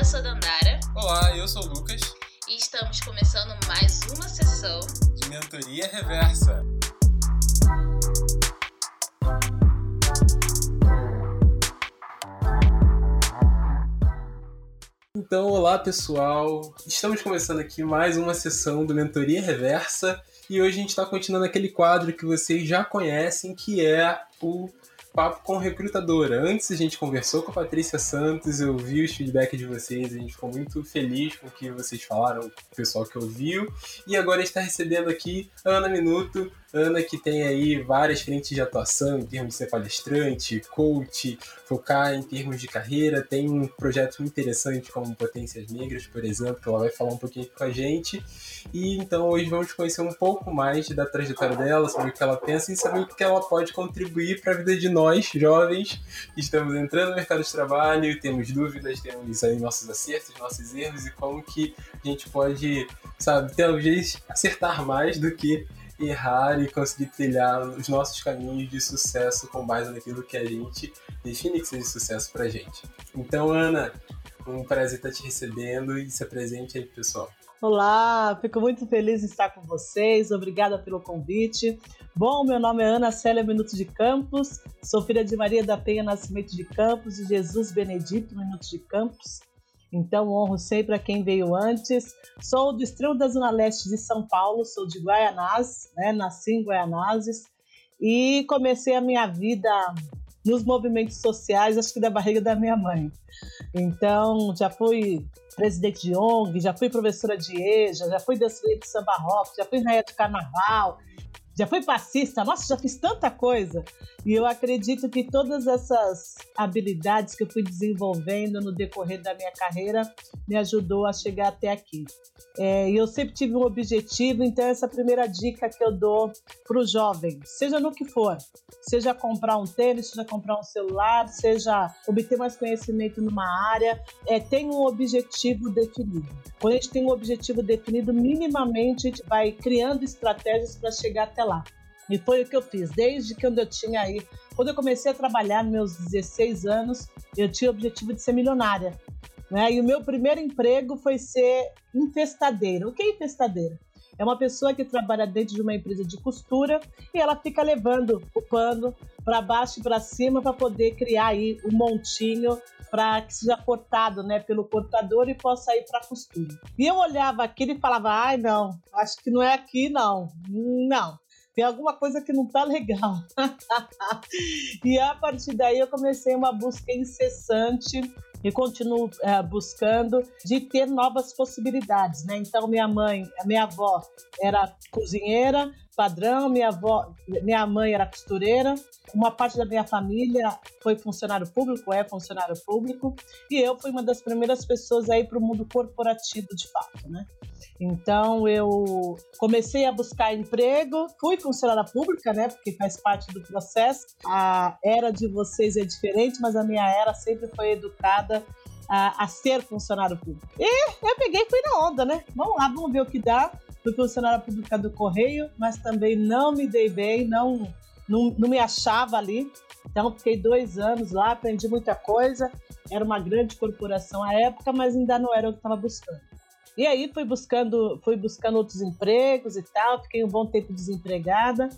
eu sou Dandara. Olá, eu sou o Lucas. E estamos começando mais uma sessão de Mentoria Reversa. Então, olá pessoal! Estamos começando aqui mais uma sessão do Mentoria Reversa e hoje a gente está continuando aquele quadro que vocês já conhecem, que é o papo com recrutadora. Antes a gente conversou com a Patrícia Santos, eu vi os feedbacks de vocês, a gente ficou muito feliz com o que vocês falaram, o pessoal que ouviu. E agora está recebendo aqui Ana Minuto, Ana que tem aí várias frentes de atuação em termos de ser palestrante, coach, focar em termos de carreira, tem um projeto interessante como Potências Negras, por exemplo, que ela vai falar um pouquinho com a gente. E então hoje vamos conhecer um pouco mais da trajetória dela, sobre o que ela pensa e saber o que ela pode contribuir para a vida de nós, jovens, que estamos entrando no mercado de trabalho, temos dúvidas, temos aí nossos acertos, nossos erros e como que a gente pode, sabe, talvez acertar mais do que errar e conseguir trilhar os nossos caminhos de sucesso com base naquilo que a gente define que seja sucesso pra gente. Então, Ana, um prazer estar te recebendo e se apresente aí, pessoal. Olá, fico muito feliz de estar com vocês. Obrigada pelo convite. Bom, meu nome é Ana Célia Minuto de Campos, sou filha de Maria da Penha Nascimento de Campos e Jesus Benedito Minuto de Campos. Então, honro sempre a quem veio antes. Sou do extremo da Zona Leste de São Paulo, sou de Guaianazes, né? nasci em Guaianazes e comecei a minha vida nos movimentos sociais, acho que da barriga da minha mãe. Então, já fui presidente de ONG, já fui professora de EJA, já fui dançarina de samba rock, já fui rainha de carnaval, já fui passista, nossa, já fiz tanta coisa. E eu acredito que todas essas habilidades que eu fui desenvolvendo no decorrer da minha carreira me ajudou a chegar até aqui. É, e eu sempre tive um objetivo, então essa é primeira dica que eu dou para o jovem, seja no que for, seja comprar um tênis, seja comprar um celular, seja obter mais conhecimento numa área, é, tem um objetivo definido. Quando a gente tem um objetivo definido, minimamente a gente vai criando estratégias para chegar até lá. E foi o que eu fiz, desde que eu tinha aí. Quando eu comecei a trabalhar meus 16 anos, eu tinha o objetivo de ser milionária. Né? E o meu primeiro emprego foi ser infestadeira. O que é infestadeira? É uma pessoa que trabalha dentro de uma empresa de costura e ela fica levando o pano para baixo e para cima para poder criar aí um montinho para que seja cortado, né, pelo cortador e possa ir para costura. E eu olhava aquilo e falava: "Ai, não, acho que não é aqui não". Não tem alguma coisa que não tá legal. e a partir daí eu comecei uma busca incessante e continuo é, buscando de ter novas possibilidades, né? Então minha mãe, minha avó era cozinheira, padrão, minha avó, minha mãe era costureira, uma parte da minha família foi funcionário público, é funcionário público, e eu fui uma das primeiras pessoas aí para o mundo corporativo de fato, né? Então eu comecei a buscar emprego, fui funcionária pública, né? Porque faz parte do processo. A era de vocês é diferente, mas a minha era sempre foi educada a, a ser funcionário público. E eu peguei e fui na onda, né? Vamos lá, vamos ver o que dá. Fui funcionária pública do Correio, mas também não me dei bem, não, não, não me achava ali. Então, fiquei dois anos lá, aprendi muita coisa. Era uma grande corporação à época, mas ainda não era o que estava buscando. E aí fui buscando, fui buscando outros empregos e tal, fiquei um bom tempo desempregada.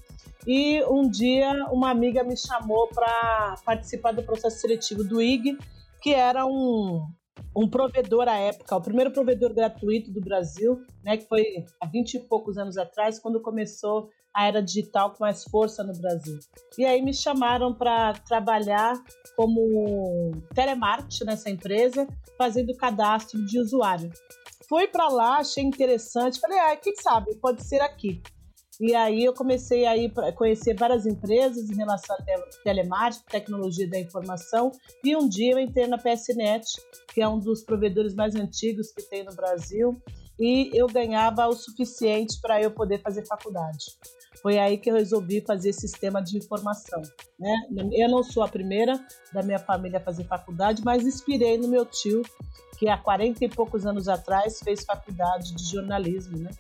E um dia uma amiga me chamou para participar do processo seletivo do IG, que era um, um provedor à época, o primeiro provedor gratuito do Brasil, né, que foi há 20 e poucos anos atrás, quando começou a era digital com mais força no Brasil. E aí me chamaram para trabalhar como telemarketing nessa empresa, fazendo cadastro de usuário. Fui para lá, achei interessante, falei, ah, quem sabe, pode ser aqui. E aí eu comecei a ir conhecer várias empresas em relação a telemática, tecnologia da informação, e um dia eu entrei na PSNet, que é um dos provedores mais antigos que tem no Brasil, e eu ganhava o suficiente para eu poder fazer faculdade. foi aí que eu resolvi fazer sistema de informação. Né? Eu não sou a primeira da minha família a fazer faculdade, mas inspirei no meu tio, que há 40 e poucos anos atrás fez faculdade de jornalismo. Né?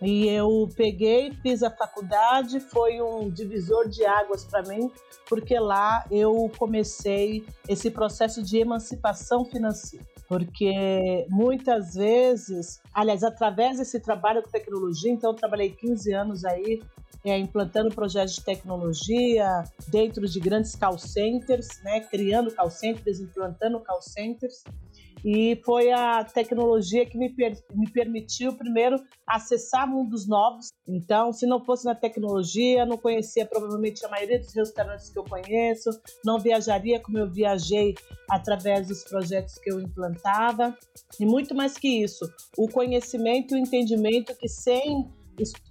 E eu peguei, fiz a faculdade, foi um divisor de águas para mim, porque lá eu comecei esse processo de emancipação financeira. Porque muitas vezes, aliás, através desse trabalho com tecnologia, então eu trabalhei 15 anos aí é, implantando projetos de tecnologia dentro de grandes call centers, né, criando call centers, implantando call centers e foi a tecnologia que me, per me permitiu, primeiro, acessar mundos novos. Então, se não fosse na tecnologia, não conhecia provavelmente a maioria dos restaurantes que eu conheço, não viajaria como eu viajei através dos projetos que eu implantava. E muito mais que isso, o conhecimento e o entendimento que sem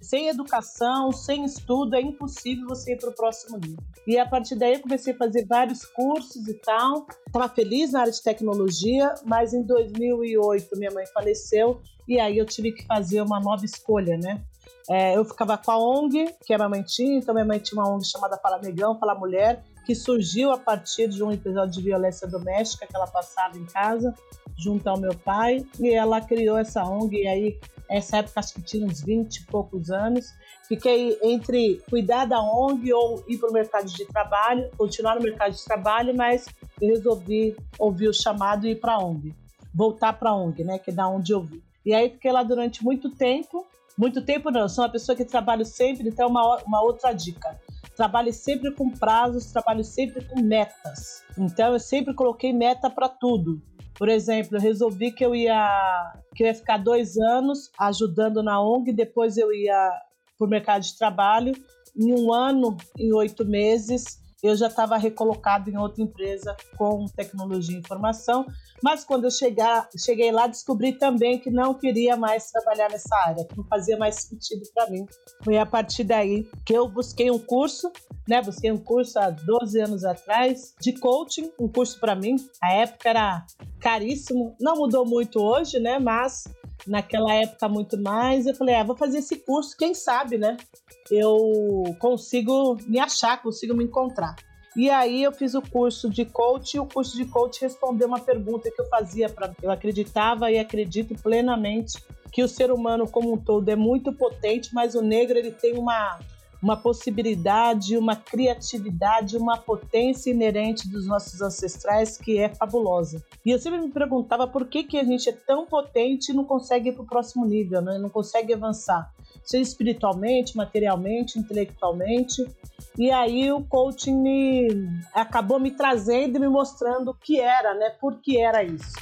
sem educação, sem estudo, é impossível você ir para o próximo nível. E a partir daí eu comecei a fazer vários cursos e tal. Estava feliz na área de tecnologia, mas em 2008 minha mãe faleceu e aí eu tive que fazer uma nova escolha, né? É, eu ficava com a ONG, que a minha mãe tinha, então minha mãe tinha uma ONG chamada Fala Negão, Fala Mulher, que surgiu a partir de um episódio de violência doméstica que ela passava em casa, junto ao meu pai, e ela criou essa ONG, e aí essa época acho que tinha uns 20 e poucos anos. Fiquei entre cuidar da ONG ou ir para o mercado de trabalho, continuar no mercado de trabalho, mas resolvi ouvir o chamado e ir para a ONG. Voltar para a ONG, né, que é da onde eu vi. E aí fiquei lá durante muito tempo. Muito tempo não, sou uma pessoa que trabalho sempre, então uma, uma outra dica. Trabalhe sempre com prazos, trabalhe sempre com metas. Então eu sempre coloquei meta para tudo. Por exemplo, eu resolvi que eu ia que eu ia ficar dois anos ajudando na ONG, depois eu ia para o mercado de trabalho. Em um ano, em oito meses, eu já estava recolocado em outra empresa com tecnologia e informação. Mas quando eu chegar, cheguei lá, descobri também que não queria mais trabalhar nessa área, que não fazia mais sentido para mim. Foi a partir daí que eu busquei um curso, né? Busquei um curso há 12 anos atrás de coaching, um curso para mim. A época era caríssimo, não mudou muito hoje, né? Mas naquela época muito mais. Eu falei, ah, vou fazer esse curso, quem sabe, né? Eu consigo me achar, consigo me encontrar. E aí eu fiz o curso de coach e o curso de coach respondeu uma pergunta que eu fazia para eu acreditava e acredito plenamente que o ser humano como um todo é muito potente, mas o negro ele tem uma uma possibilidade, uma criatividade, uma potência inerente dos nossos ancestrais que é fabulosa. E eu sempre me perguntava por que, que a gente é tão potente e não consegue ir para o próximo nível, né? não consegue avançar, seja espiritualmente, materialmente, intelectualmente. E aí o coaching me acabou me trazendo e me mostrando o que era, né? Por que era isso.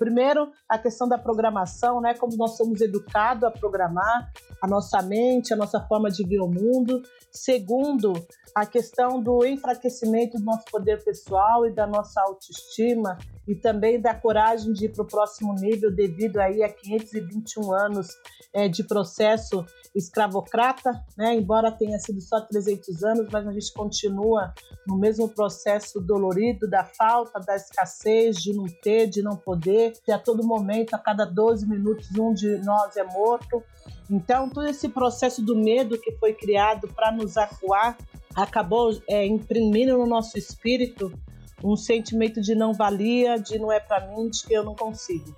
Primeiro, a questão da programação, né? Como nós somos educados a programar a nossa mente, a nossa forma de ver o mundo. Segundo, a questão do enfraquecimento do nosso poder pessoal e da nossa autoestima e também da coragem de ir para o próximo nível devido aí a 521 anos é, de processo escravocrata, né? embora tenha sido só 300 anos, mas a gente continua no mesmo processo dolorido da falta, da escassez, de não ter, de não poder, que a todo momento, a cada 12 minutos, um de nós é morto. Então, todo esse processo do medo que foi criado para nos acuar acabou é, imprimindo no nosso espírito um sentimento de não valia, de não é para mim, de que eu não consigo.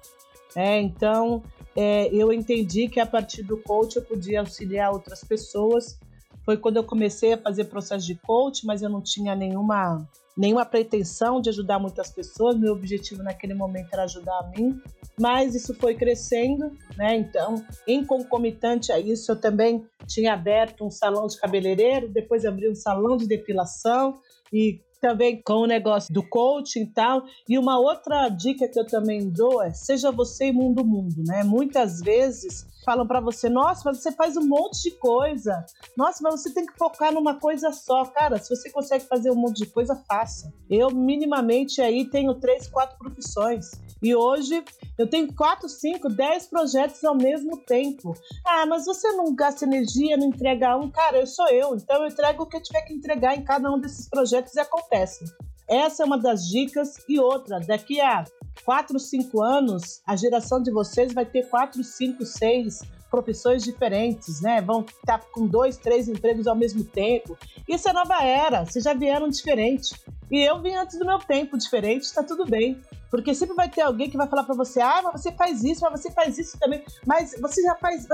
É, então, é, eu entendi que a partir do coach eu podia auxiliar outras pessoas. Foi quando eu comecei a fazer processo de coach, mas eu não tinha nenhuma, nenhuma pretensão de ajudar muitas pessoas. Meu objetivo naquele momento era ajudar a mim. Mas isso foi crescendo, né? Então, em concomitante a isso, eu também tinha aberto um salão de cabeleireiro, depois abri um salão de depilação e também com o negócio do coaching e tal. E uma outra dica que eu também dou é: seja você e mundo mundo, né? Muitas vezes falam para você: "Nossa, mas você faz um monte de coisa. Nossa, mas você tem que focar numa coisa só". Cara, se você consegue fazer um monte de coisa, faça. Eu minimamente aí tenho três, quatro profissões. E hoje eu tenho quatro, cinco, dez projetos ao mesmo tempo. Ah, mas você não gasta energia, não entrega um. Cara, eu sou eu, então eu entrego o que eu tiver que entregar em cada um desses projetos e acontece. Essa é uma das dicas. E outra, daqui a 4, 5 anos, a geração de vocês vai ter 4, 5, 6 profissões diferentes, né? Vão estar com dois, três empregos ao mesmo tempo. Isso é nova era, vocês já vieram diferente. E eu vim antes do meu tempo diferente, está tudo bem. Porque sempre vai ter alguém que vai falar para você: ah, mas você faz isso, mas você faz isso também. Mas você já faz.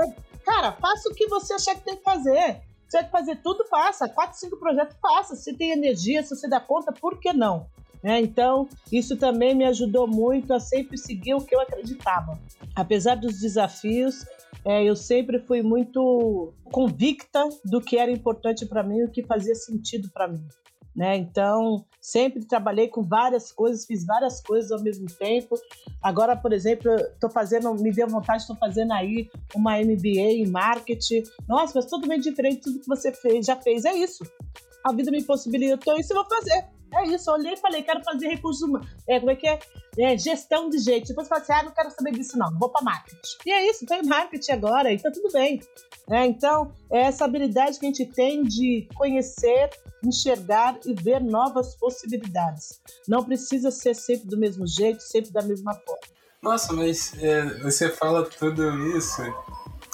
Cara, faça o que você achar que tem que fazer. Tiver que fazer tudo, faça. Quatro, cinco projetos, faça. Se tem energia, se você dá conta, por que não? É, então, isso também me ajudou muito a sempre seguir o que eu acreditava. Apesar dos desafios, é, eu sempre fui muito convicta do que era importante para mim, o que fazia sentido para mim. Né? Então, sempre trabalhei com várias coisas, fiz várias coisas ao mesmo tempo. Agora, por exemplo, estou fazendo, me deu vontade, estou fazendo aí uma MBA em marketing. Nossa, mas tudo bem diferente de tudo que você fez, já fez. É isso. A vida me possibilitou isso, eu vou fazer. É isso, eu olhei e falei, quero fazer recursos humanos. É, como é que é? é gestão de gente. Depois eu falei assim, ah, não quero saber disso não, vou para marketing. E é isso, tô em marketing agora, e tá tudo bem. É, então, é essa habilidade que a gente tem de conhecer, enxergar e ver novas possibilidades. Não precisa ser sempre do mesmo jeito, sempre da mesma forma. Nossa, mas é, você fala tudo isso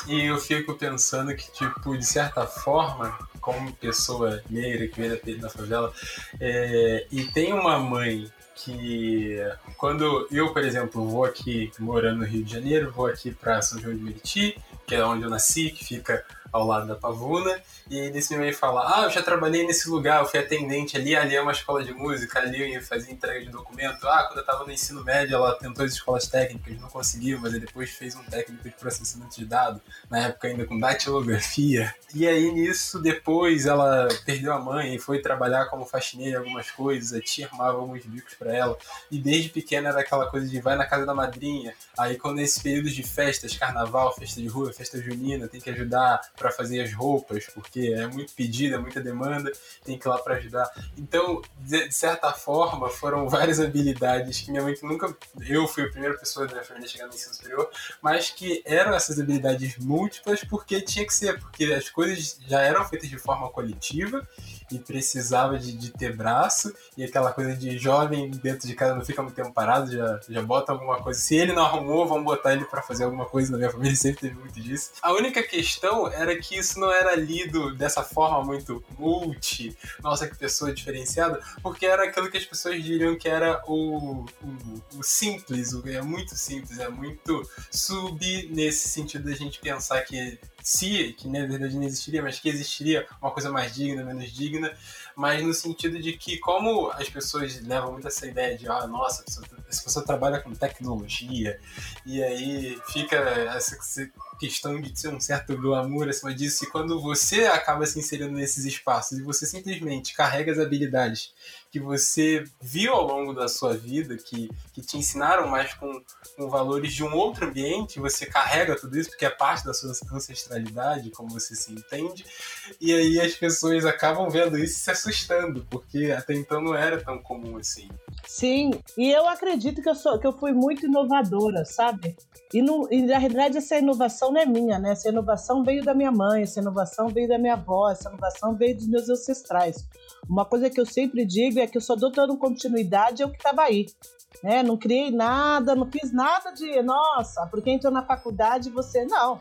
e eu fico pensando que, tipo, de certa forma, como pessoa negra que veio da favela, é, e tem uma mãe que quando eu, por exemplo, vou aqui morando no Rio de Janeiro, vou aqui para São João de Meriti, que é onde eu nasci, que fica ao lado da Pavuna, e nesse meio fala, ah, eu já trabalhei nesse lugar, eu fui atendente ali, ali é uma escola de música, ali eu ia fazer entrega de documento, ah, quando eu estava no ensino médio ela tentou as escolas técnicas, não conseguiu, mas depois fez um técnico de processamento de dados, na época ainda com datilografia, e aí nisso depois ela perdeu a mãe e foi trabalhar como faxineira em algumas coisas, a tia armava alguns bicos para ela, e desde pequena era aquela coisa de vai na casa da madrinha, aí quando nesses períodos de festas, carnaval, festa de rua, festa junina, tem que ajudar para fazer as roupas, porque é muito pedido, é muita demanda, tem que ir lá para ajudar. Então, de, certa forma, foram várias habilidades que minha mãe nunca. Eu fui a primeira pessoa da minha família a chegar no ensino superior, mas que eram essas habilidades múltiplas porque tinha que ser, porque as coisas já eram feitas de forma coletiva e precisava de, de, ter braço, e aquela coisa de jovem dentro de casa não fica muito tempo parado, já, já bota alguma coisa. Se ele não arrumou, vamos botar ele para fazer alguma coisa na minha família, sempre teve muito disso. A única questão era que isso não era lido dessa forma muito multi, nossa, que pessoa diferenciada, porque era aquilo que as pessoas diriam que era o, o, o simples, o, é muito simples, é muito sub nesse sentido da gente pensar que se, que na verdade não existiria, mas que existiria uma coisa mais digna, menos digna, mas no sentido de que como as pessoas levam muito essa ideia de, ah, nossa, essa pessoa trabalha com tecnologia, e aí fica essa questão de ter um certo glamour acima disso, e quando você acaba se inserindo nesses espaços e você simplesmente carrega as habilidades que você viu ao longo da sua vida, que, que te ensinaram mais com, com valores de um outro ambiente, você carrega tudo isso porque é parte da sua ancestralidade, como você se entende, e aí as pessoas acabam vendo isso e se assustando, porque até então não era tão comum assim. Sim, e eu acredito que eu, sou, que eu fui muito inovadora, sabe? E, e na realidade essa inovação não é minha, né? Essa inovação veio da minha mãe, essa inovação veio da minha avó, essa inovação veio dos meus ancestrais. Uma coisa que eu sempre digo é que eu só dou dando continuidade ao que estava aí. Né? Não criei nada, não fiz nada de, nossa, porque entrou na faculdade você. Não.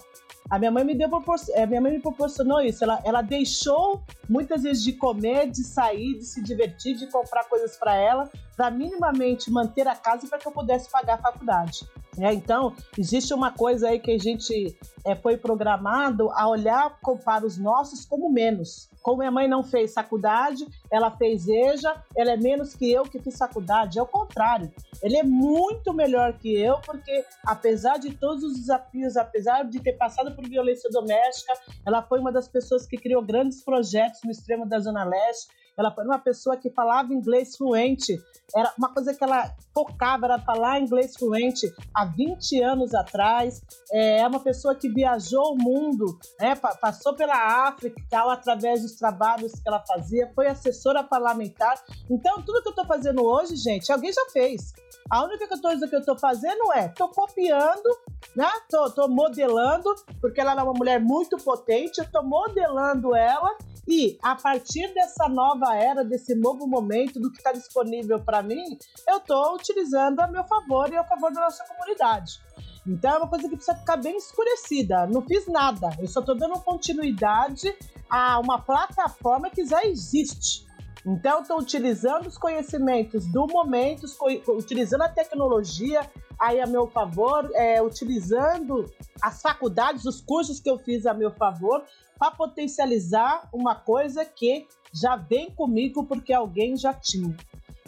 A minha mãe me deu é, minha mãe me proporcionou isso. Ela, ela deixou muitas vezes de comer, de sair, de se divertir, de comprar coisas para ela, para minimamente manter a casa para que eu pudesse pagar a faculdade. É, então, existe uma coisa aí que a gente é, foi programado a olhar para os nossos como menos. Como minha mãe não fez faculdade, ela fez EJA, ela é menos que eu que fiz faculdade. É o contrário. Ele é muito melhor que eu, porque apesar de todos os desafios, apesar de ter passado por violência doméstica, ela foi uma das pessoas que criou grandes projetos no extremo da Zona Leste ela foi uma pessoa que falava inglês fluente. Era uma coisa que ela focava, era falar inglês fluente há 20 anos atrás. É, é uma pessoa que viajou o mundo, né? passou pela África através dos trabalhos que ela fazia, foi assessora parlamentar. Então, tudo que eu estou fazendo hoje, gente, alguém já fez. A única coisa que eu estou fazendo é, estou copiando, né? Tô, tô modelando, porque ela é uma mulher muito potente, eu estou modelando ela E a partir dessa nova era, desse novo momento, do que está disponível para mim, eu estou utilizando a meu favor e a favor da nossa comunidade. Então é uma coisa que precisa ficar bem escurecida. Não fiz nada, eu só estou dando continuidade a uma plataforma que já existe. Então, estou utilizando os conhecimentos do momento, utilizando a tecnologia aí a meu favor, é, utilizando as faculdades, os cursos que eu fiz a meu favor, para potencializar uma coisa que já vem comigo porque alguém já tinha.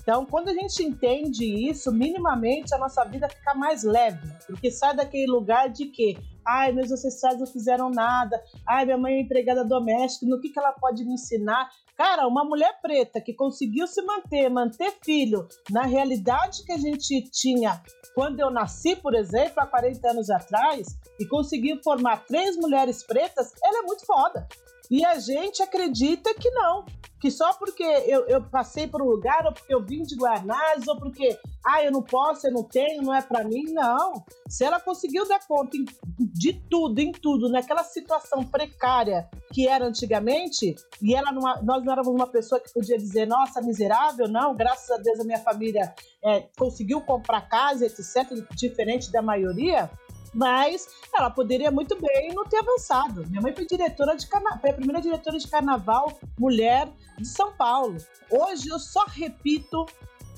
Então, quando a gente entende isso, minimamente a nossa vida fica mais leve, porque sai daquele lugar de que, ai, meus ancestrais não fizeram nada, ai, minha mãe é empregada doméstica, no que, que ela pode me ensinar? Cara, uma mulher preta que conseguiu se manter, manter filho, na realidade que a gente tinha quando eu nasci, por exemplo, há 40 anos atrás, e conseguiu formar três mulheres pretas, ela é muito foda. E a gente acredita que não, que só porque eu, eu, passei por um lugar, ou porque eu vim de Guarnazes, ou porque, ah, eu não posso, eu não tenho, não é para mim, não. Se ela conseguiu dar conta de tudo, em tudo, naquela situação precária que era antigamente, e ela não, nós não éramos uma pessoa que podia dizer, nossa, miserável, não, graças a Deus a minha família é, conseguiu comprar casa, etc., diferente da maioria, mas ela poderia muito bem não ter avançado. Minha mãe foi diretora de foi a primeira diretora de carnaval mulher de São Paulo. Hoje eu só repito,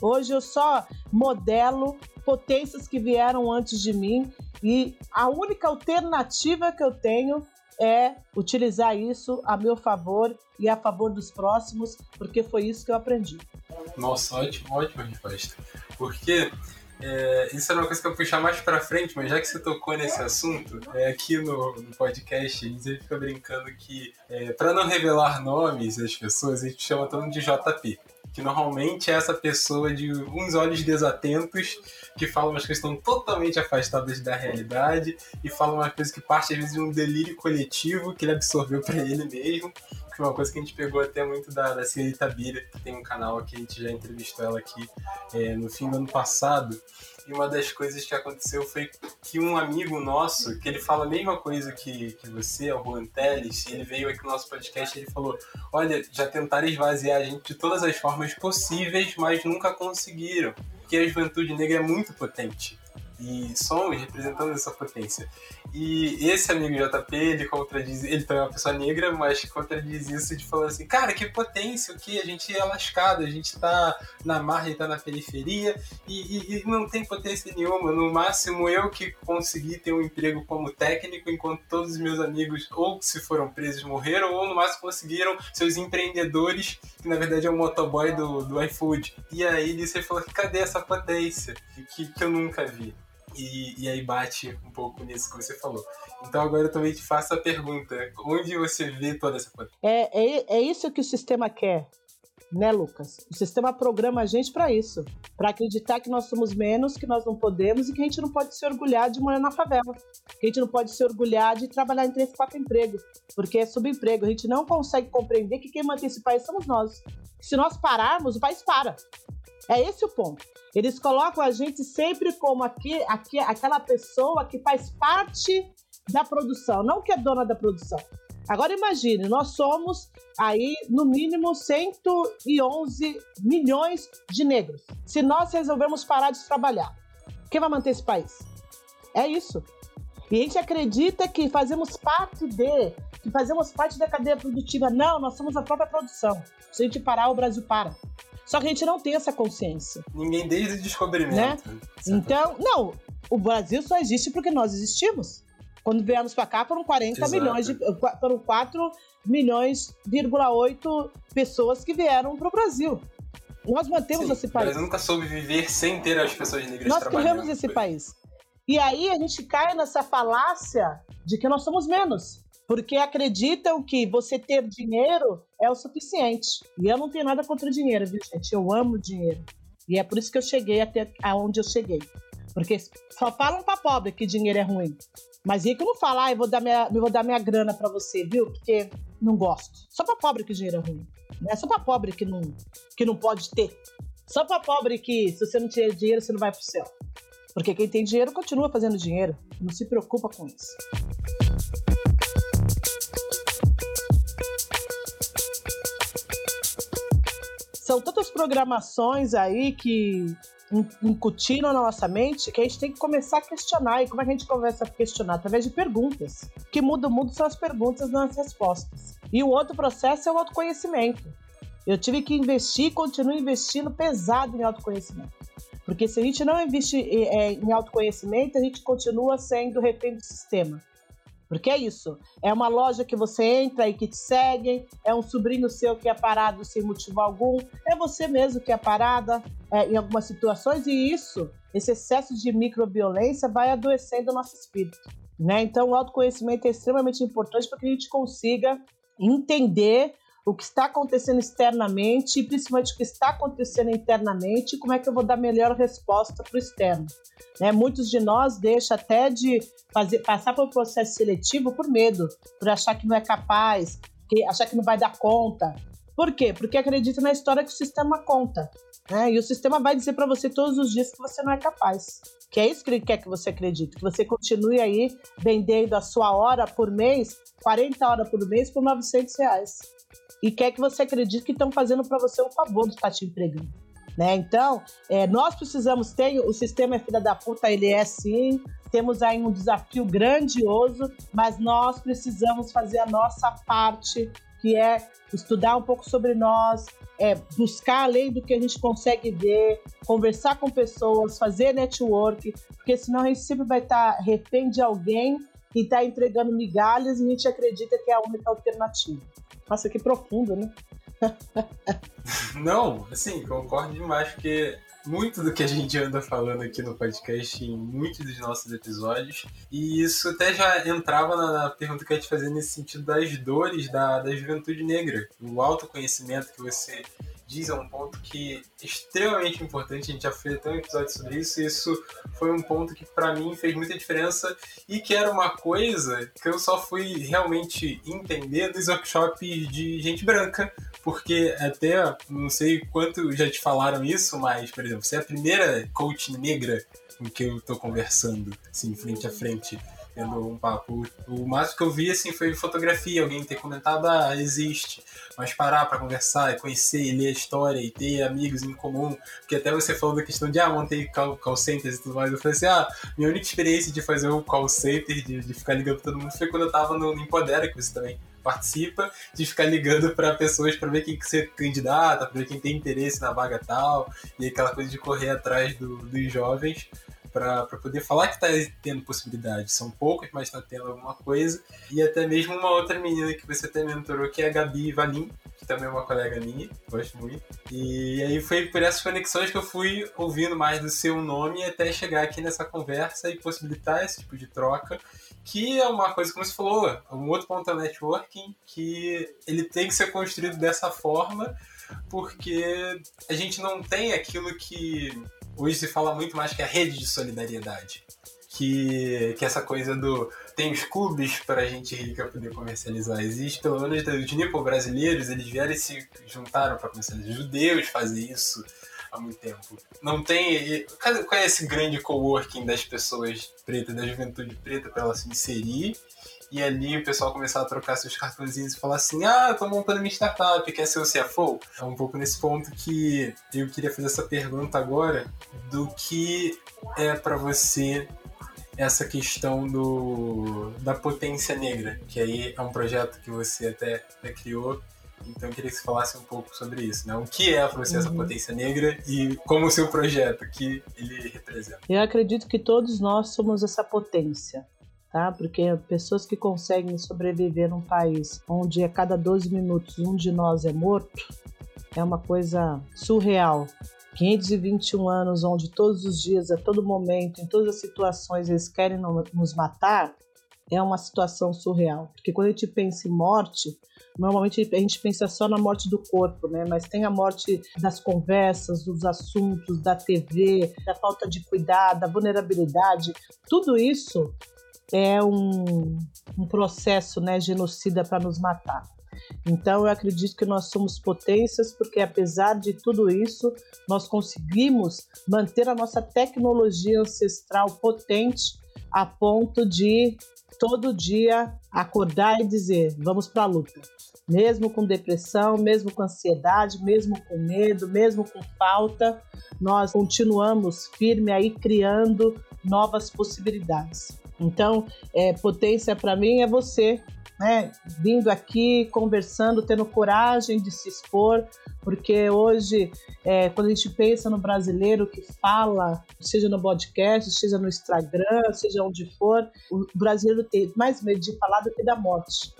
hoje eu só modelo potências que vieram antes de mim e a única alternativa que eu tenho é utilizar isso a meu favor e a favor dos próximos, porque foi isso que eu aprendi. Nossa, ótimo, ótima resposta. Porque é, isso era uma coisa que eu puxar mais pra frente, mas já que você tocou nesse assunto, é, aqui no, no podcast a gente fica brincando que, é, para não revelar nomes das pessoas, a gente chama todo mundo de JP. Que normalmente é essa pessoa de uns olhos desatentos que fala umas coisas que estão totalmente afastadas da realidade e fala umas coisas que parte às vezes de um delírio coletivo que ele absorveu para ele mesmo é uma coisa que a gente pegou até muito da, da Bira, que tem um canal aqui, a gente já entrevistou ela aqui é, no fim do ano passado. E uma das coisas que aconteceu foi que um amigo nosso, que ele fala a mesma coisa que, que você, o Juan Teles, ele veio aqui no nosso podcast e ele falou: Olha, já tentaram esvaziar a gente de todas as formas possíveis, mas nunca conseguiram. Porque a juventude negra é muito potente e somos representando essa potência. E esse amigo JP, ele contradiz, ele também é uma pessoa negra, mas contradiz isso de falar assim, cara, que potência, o que? A gente é lascado, a gente tá na margem, tá na periferia e, e, e, não tem potência nenhuma. No máximo, eu que consegui ter um emprego como técnico, enquanto todos os meus amigos, ou se foram presos, morreram, ou no máximo conseguiram seus empreendedores, que na verdade é o motoboy do, do iFood. E aí ele falou, cadê essa potência? Que, que eu nunca vi. E, e aí bate um pouco nisso que você falou. Então agora eu também te faço a pergunta: onde você vê toda essa? É, é, é isso que o sistema quer, né, Lucas? O sistema programa a gente para isso, para acreditar que nós somos menos, que nós não podemos e que a gente não pode se orgulhar de morar na favela, que a gente não pode se orgulhar de trabalhar em três, quatro empregos, porque é subemprego. A gente não consegue compreender que quem mantém esse país somos nós. Se nós pararmos, o país para. É esse o ponto. Eles colocam a gente sempre como aqui, aqui, aquela pessoa que faz parte da produção, não que é dona da produção. Agora imagine, nós somos aí no mínimo 111 milhões de negros. Se nós resolvermos parar de trabalhar, quem vai manter esse país? É isso. E a gente acredita que fazemos parte de, que fazemos parte da cadeia produtiva. Não, nós somos a própria produção. Se a gente parar, o Brasil para. Só que a gente não tem essa consciência. Ninguém desde o descobrimento. Né? Então, não, o Brasil só existe porque nós existimos. Quando viemos para cá foram 40 Exato. milhões de foram 4 milhões, 8 pessoas que vieram para o Brasil. Nós mantemos Sim, esse país. O Brasil nunca soube viver sem ter as pessoas negras Nós criamos esse país. E aí a gente cai nessa falácia de que nós somos menos porque acreditam que você ter dinheiro é o suficiente. E eu não tenho nada contra o dinheiro, viu, gente? Eu amo dinheiro. E é por isso que eu cheguei até aonde eu cheguei. Porque só falam para pobre que dinheiro é ruim. Mas rico não fala, ah, eu vou dar minha, vou dar minha grana para você, viu? Porque não gosto. Só para pobre que dinheiro é ruim. Não é só para pobre que não, que não pode ter. Só para pobre que se você não tiver dinheiro, você não vai pro céu. Porque quem tem dinheiro continua fazendo dinheiro. Não se preocupa com isso. são tantas programações aí que incutiram na nossa mente que a gente tem que começar a questionar. E como é que a gente começa a questionar? Através de perguntas. O que muda o mundo são as perguntas, não as respostas. E o outro processo é o autoconhecimento. Eu tive que investir, continuo investindo pesado em autoconhecimento. Porque se a gente não investir é, em autoconhecimento, a gente continua sendo refém do sistema. Porque é isso. É uma loja que você entra e que te seguem, é um sobrinho seu que é parado sem motivo algum, é você mesmo que é parada é, em algumas situações, e isso, esse excesso de microviolência, vai adoecendo o nosso espírito. Né? Então, o autoconhecimento é extremamente importante para que a gente consiga entender o que está acontecendo externamente e principalmente o que está acontecendo internamente como é que eu vou dar melhor resposta para o externo. Né? Muitos de nós deixam até de fazer, passar pelo processo seletivo por medo, por achar que não é capaz, que, achar que não vai dar conta. Por quê? Porque acredita na história que o sistema conta. Né? E o sistema vai dizer para você todos os dias que você não é capaz. Que é isso que ele quer que você acredite, que você continue aí vendendo a sua hora por mês, 40 horas por mês, por 900 reais e quer que você acredite que estão fazendo para você um favor de estar te empregando. Né? Então, é, nós precisamos ter, o sistema é filha da puta, ele é sim, temos aí um desafio grandioso, mas nós precisamos fazer a nossa parte, que é estudar um pouco sobre nós, é, buscar além do que a gente consegue ver, conversar com pessoas, fazer network, porque senão a gente sempre vai estar refém de alguém que está entregando migalhas e a gente acredita que é a única alternativa. Nossa, que profundo, né? Não, assim, concordo demais, porque muito do que a gente anda falando aqui no podcast em muitos dos nossos episódios, e isso até já entrava na, pergunta que eu ia te fazer nesse sentido das dores da, da juventude negra, o autoconhecimento que você diz é um ponto que é extremamente importante. A gente já fez até um episódio sobre isso. E isso foi um ponto que para mim fez muita diferença e que era uma coisa que eu só fui realmente entender nos workshops de gente branca, porque até não sei quanto já te falaram isso, mas por exemplo, você é a primeira coach negra com que eu tô conversando, assim, frente a frente tendo um papo. O máximo que eu vi assim foi fotografia, alguém ter comentado, ah, existe. Mas parar para conversar e conhecer e ler a história e ter amigos em comum. Porque até você falou da questão de, ah, montei call, call centers e tudo mais. Eu falei assim, ah, minha única experiência de fazer um call center, de, de ficar ligando pra todo mundo, foi quando eu tava no, Empodera, que você também participa, de ficar ligando para pessoas para ver quem que você candidata, para ver quem tem interesse na vaga tal, e aquela coisa de correr atrás do, dos jovens para poder falar que está tendo possibilidade. São poucas, mas está tendo alguma coisa. E até mesmo uma outra menina que você até mentorou, que é a Gabi Valim, que também é uma colega minha, gosto muito. E aí foi por essas conexões que eu fui ouvindo mais do seu nome até chegar aqui nessa conversa e possibilitar esse tipo de troca que é uma coisa como você falou, um outro ponto do networking que ele tem que ser construído dessa forma, porque a gente não tem aquilo que hoje se fala muito mais que a rede de solidariedade. Que, que essa coisa do. Tem os clubes para a gente rica poder comercializar. Existe, pelo menos, os nipo brasileiros, eles vieram e se juntaram para comercializar. Os judeus fazem isso há muito tempo. Não tem. Qual é esse grande coworking das pessoas pretas, da juventude preta, para ela se inserir e ali o pessoal começar a trocar seus cartõezinhos e falar assim: ah, eu tô montando minha startup, quer ser o CFO? É um pouco nesse ponto que eu queria fazer essa pergunta agora do que é para você essa questão do, da potência negra, que aí é um projeto que você até, até criou. Então eu queria que você falasse um pouco sobre isso, né? O que é para você uhum. essa potência negra e como o seu projeto, que ele representa? Eu acredito que todos nós somos essa potência tá? Porque pessoas que conseguem sobreviver num país onde a cada 12 minutos um de nós é morto é uma coisa surreal. 521 anos onde todos os dias, a todo momento, em todas as situações eles querem nos matar, é uma situação surreal. Porque quando a gente pensa em morte, normalmente a gente pensa só na morte do corpo, né? Mas tem a morte das conversas, dos assuntos, da TV, da falta de cuidado, da vulnerabilidade. Tudo isso é um, um processo né, genocida para nos matar. Então, eu acredito que nós somos potências porque, apesar de tudo isso, nós conseguimos manter a nossa tecnologia ancestral potente a ponto de todo dia acordar e dizer: vamos para a luta. Mesmo com depressão, mesmo com ansiedade, mesmo com medo, mesmo com falta, nós continuamos firme aí criando novas possibilidades. Então, é, potência para mim é você né, vindo aqui, conversando, tendo coragem de se expor, porque hoje, é, quando a gente pensa no brasileiro que fala, seja no podcast, seja no Instagram, seja onde for, o brasileiro tem mais medo de falar do que da morte.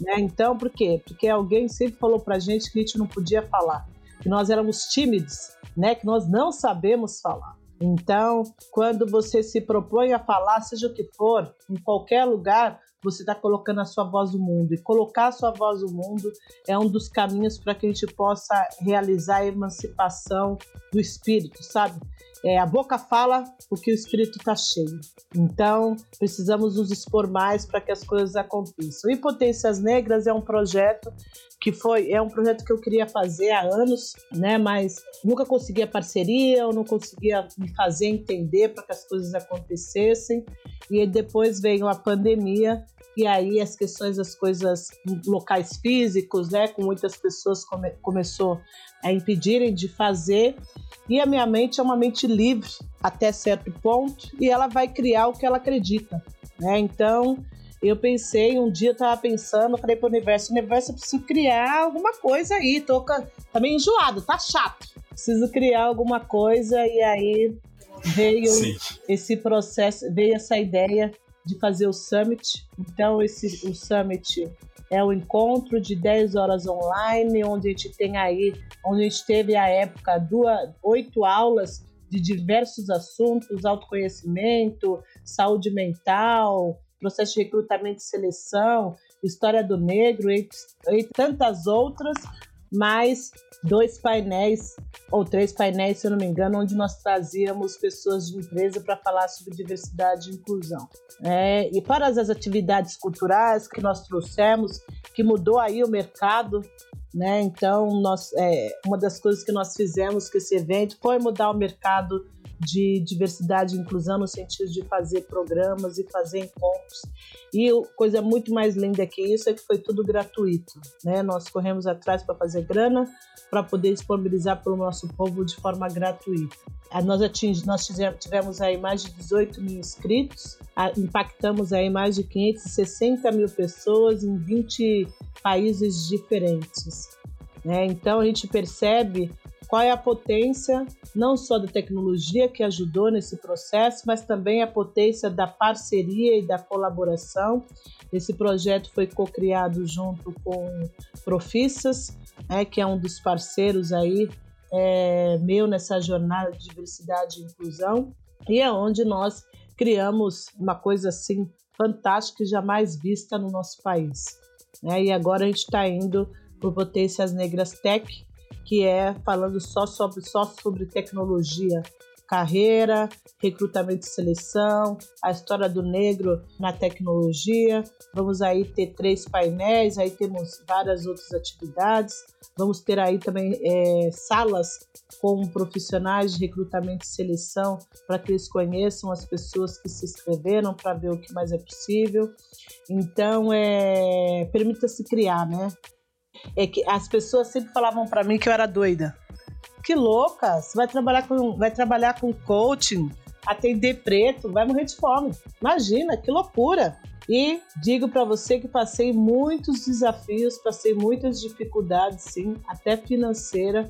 Né? Então, por quê? Porque alguém sempre falou pra gente que a gente não podia falar, que nós éramos tímidos, né? que nós não sabemos falar. Então, quando você se propõe a falar, seja o que for, em qualquer lugar, você está colocando a sua voz no mundo. E colocar a sua voz no mundo é um dos caminhos para que a gente possa realizar a emancipação do espírito, sabe? É, a boca fala porque o espírito está cheio. Então, precisamos nos expor mais para que as coisas aconteçam. E Potências Negras é um projeto que foi é um projeto que eu queria fazer há anos, né? Mas nunca conseguia parceria, eu não conseguia me fazer entender para que as coisas acontecessem. E depois veio a pandemia e aí as questões das coisas locais físicos, né, com muitas pessoas come, começou a impedirem de fazer. E a minha mente é uma mente livre até certo ponto e ela vai criar o que ela acredita, né? Então, eu pensei, um dia eu tava pensando, falei pro universo, universo, eu preciso criar alguma coisa aí, tô tá meio enjoado, tá chato. Preciso criar alguma coisa e aí veio Sim. esse processo, veio essa ideia de fazer o summit. Então esse o summit é o encontro de 10 horas online, onde a gente tem aí, onde a gente teve a época duas, oito aulas de diversos assuntos, autoconhecimento, saúde mental, processo de recrutamento e seleção, história do negro, e tantas outras, mais dois painéis, ou três painéis, se eu não me engano, onde nós trazíamos pessoas de empresa para falar sobre diversidade e inclusão. É, e para as atividades culturais que nós trouxemos, que mudou aí o mercado, né? Então, nós, é, uma das coisas que nós fizemos com esse evento foi mudar o mercado de diversidade e inclusão no sentido de fazer programas e fazer encontros. E coisa muito mais linda que isso é que foi tudo gratuito, né? Nós corremos atrás para fazer grana para poder disponibilizar para o nosso povo de forma gratuita. Nós, atingimos, nós tivemos aí mais de 18 mil inscritos, impactamos aí mais de 560 mil pessoas em 20 países diferentes. Né? Então a gente percebe qual é a potência não só da tecnologia que ajudou nesse processo, mas também a potência da parceria e da colaboração. Esse projeto foi co-criado junto com Profissas, né, que é um dos parceiros aí é, meu nessa jornada de diversidade e inclusão, e é onde nós criamos uma coisa assim fantástica e jamais vista no nosso país. Né? E agora a gente está indo por Potências Negras Tech, que é falando só sobre, só sobre tecnologia, carreira, recrutamento e seleção, a história do negro na tecnologia. Vamos aí ter três painéis, aí temos várias outras atividades. Vamos ter aí também é, salas com profissionais de recrutamento e seleção para que eles conheçam as pessoas que se inscreveram para ver o que mais é possível. Então, é, permita-se criar, né? É que as pessoas sempre falavam para mim que eu era doida. Que louca! Você vai trabalhar com, vai trabalhar com coaching, atender preto, vai morrer de fome. Imagina, que loucura! E digo para você que passei muitos desafios, passei muitas dificuldades, sim, até financeira,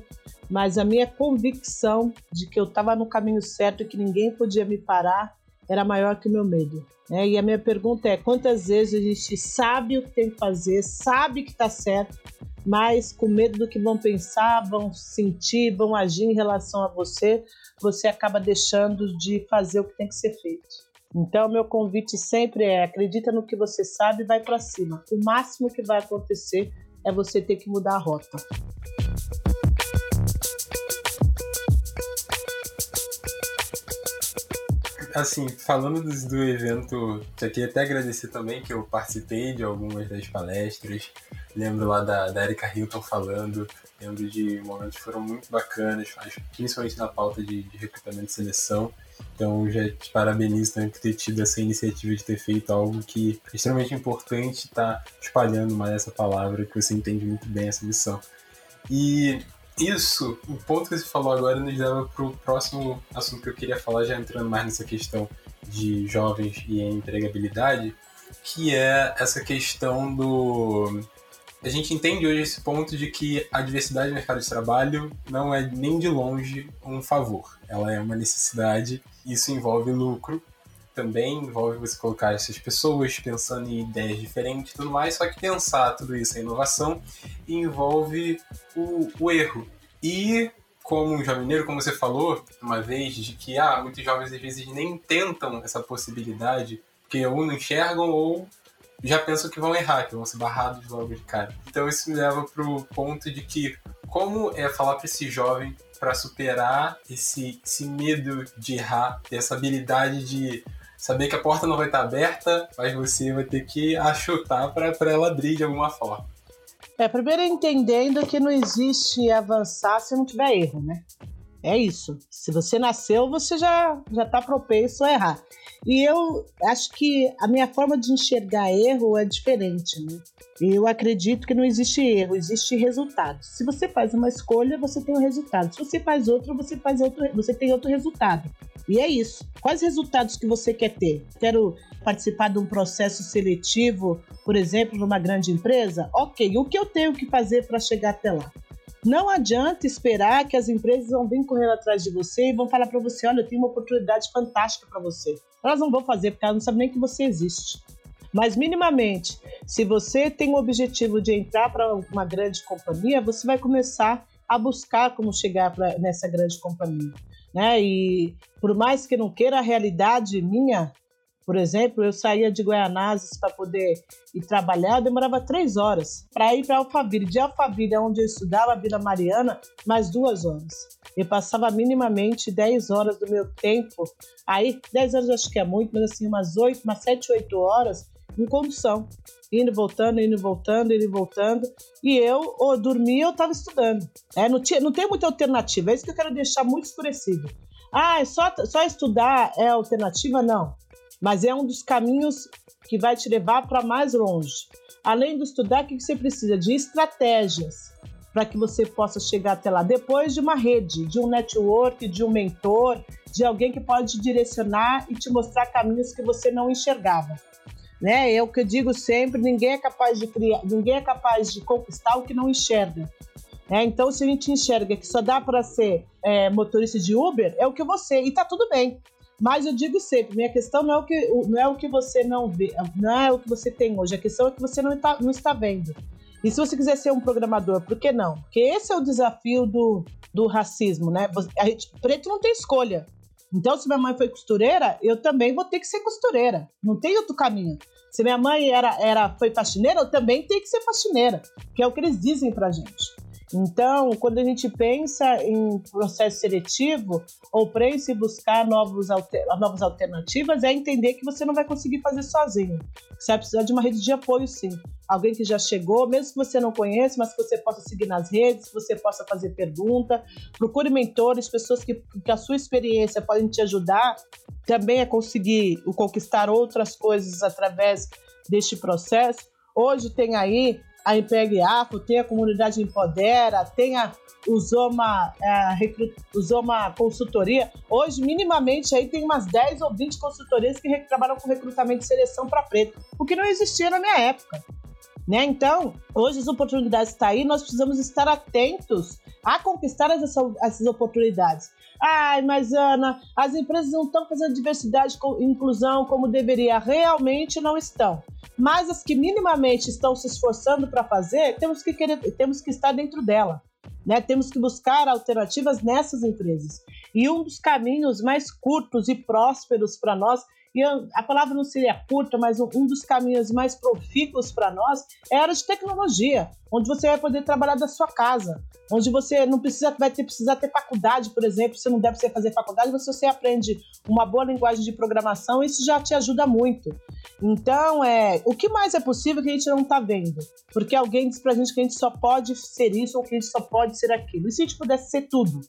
mas a minha convicção de que eu estava no caminho certo e que ninguém podia me parar era maior que o meu medo. Né? E a minha pergunta é: quantas vezes a gente sabe o que tem que fazer, sabe que está certo, mas com medo do que vão pensar, vão sentir, vão agir em relação a você, você acaba deixando de fazer o que tem que ser feito. Então, meu convite sempre é: acredita no que você sabe e vai para cima. O máximo que vai acontecer é você ter que mudar a rota. Assim, falando do, do evento, já queria até agradecer também que eu participei de algumas das palestras. Lembro lá da, da Erika Hilton falando, lembro de momentos que foram muito bacanas, principalmente na pauta de, de recrutamento e seleção. Então já te parabenizo também por ter tido essa iniciativa de ter feito algo que é extremamente importante, tá espalhando mais essa palavra, que você entende muito bem essa missão. E isso, o ponto que você falou agora nos leva para o próximo assunto que eu queria falar, já entrando mais nessa questão de jovens e empregabilidade, que é essa questão do. A gente entende hoje esse ponto de que a diversidade no mercado de trabalho não é nem de longe um favor, ela é uma necessidade. Isso envolve lucro, também envolve você colocar essas pessoas pensando em ideias diferentes e tudo mais, só que pensar tudo isso é inovação envolve o, o erro. E como um jovem negro, como você falou uma vez, de que ah, muitos jovens às vezes nem tentam essa possibilidade, porque ou não enxergam ou já pensam que vão errar, que vão ser barrados logo de cara. Então isso me leva para o ponto de que como é falar para esse jovem para superar esse, esse medo de errar, essa habilidade de saber que a porta não vai estar aberta, mas você vai ter que achutar para ela abrir de alguma forma. É, primeiro entendendo que não existe avançar se não tiver erro, né? É isso. Se você nasceu, você já já está propenso a errar. E eu acho que a minha forma de enxergar erro é diferente, né? Eu acredito que não existe erro, existe resultado. Se você faz uma escolha, você tem um resultado. Se você faz outra, você faz outro, você tem outro resultado. E é isso. Quais resultados que você quer ter? Quero participar de um processo seletivo, por exemplo, numa grande empresa? Ok, o que eu tenho que fazer para chegar até lá? Não adianta esperar que as empresas vão vir correr atrás de você e vão falar para você: olha, eu tenho uma oportunidade fantástica para você. Elas não vão fazer porque elas não sabem nem que você existe. Mas, minimamente, se você tem o objetivo de entrar para uma grande companhia, você vai começar a buscar como chegar pra, nessa grande companhia. Né? E por mais que não queira a realidade minha, por exemplo, eu saía de Goianazes para poder ir trabalhar, demorava três horas para ir para Alphaville. De Alphaville, onde eu estudava, Vila Mariana, mais duas horas. Eu passava minimamente 10 horas do meu tempo. Aí, 10 horas acho que é muito, mas assim, umas 8, umas 7, 8 horas em condução. Indo, voltando, indo, voltando, indo, voltando. E eu, ou dormia, eu estava estudando. É, não, tinha, não tem muita alternativa. É isso que eu quero deixar muito escurecido. Ah, é só, só estudar é alternativa? Não. Mas é um dos caminhos que vai te levar para mais longe. Além do estudar, o que você precisa? De estratégias para que você possa chegar até lá. Depois de uma rede, de um network, de um mentor, de alguém que pode te direcionar e te mostrar caminhos que você não enxergava né? É o que eu digo sempre: ninguém é capaz de criar, ninguém é capaz de conquistar o que não enxerga. É, então, se a gente enxerga que só dá para ser é, motorista de Uber, é o que você, e tá tudo bem. Mas eu digo sempre, minha questão não é o que, não é o que você não vê, não é o que você tem hoje, a questão é que você não está, não está vendo. E se você quiser ser um programador, por que não? Porque esse é o desafio do, do racismo, né? A gente, preto não tem escolha. Então, se minha mãe foi costureira, eu também vou ter que ser costureira. Não tem outro caminho. Se minha mãe era, era, foi faxineira, eu também tenho que ser faxineira, que é o que eles dizem pra gente. Então, quando a gente pensa em processo seletivo ou pensa em buscar novos alter, novas alternativas, é entender que você não vai conseguir fazer sozinho. Você vai precisar de uma rede de apoio, sim. Alguém que já chegou, mesmo que você não conheça, mas que você possa seguir nas redes, que você possa fazer pergunta. Procure mentores, pessoas que, que a sua experiência podem te ajudar também a conseguir conquistar outras coisas através deste processo. Hoje tem aí a Empregue Afro, tem a Comunidade Empodera, tem a Usoma, a Usoma Consultoria. Hoje, minimamente, aí tem umas 10 ou 20 consultorias que trabalham com recrutamento e seleção para preto, o que não existia na minha época. Né? Então, hoje as oportunidades estão tá aí, nós precisamos estar atentos a conquistar essas, essas oportunidades. Ai, mas Ana, as empresas não estão fazendo diversidade e inclusão como deveria. Realmente não estão. Mas as que minimamente estão se esforçando para fazer, temos que querer, temos que estar dentro dela. Né? Temos que buscar alternativas nessas empresas. E um dos caminhos mais curtos e prósperos para nós e a palavra não seria curta, mas um dos caminhos mais profícuos para nós é a área de tecnologia, onde você vai poder trabalhar da sua casa, onde você não precisa vai ter precisar ter faculdade, por exemplo, você não deve ser fazer faculdade, se você aprende uma boa linguagem de programação, isso já te ajuda muito. Então, é, o que mais é possível que a gente não está vendo? Porque alguém diz para a gente que a gente só pode ser isso ou que a gente só pode ser aquilo. E se a gente pudesse ser tudo,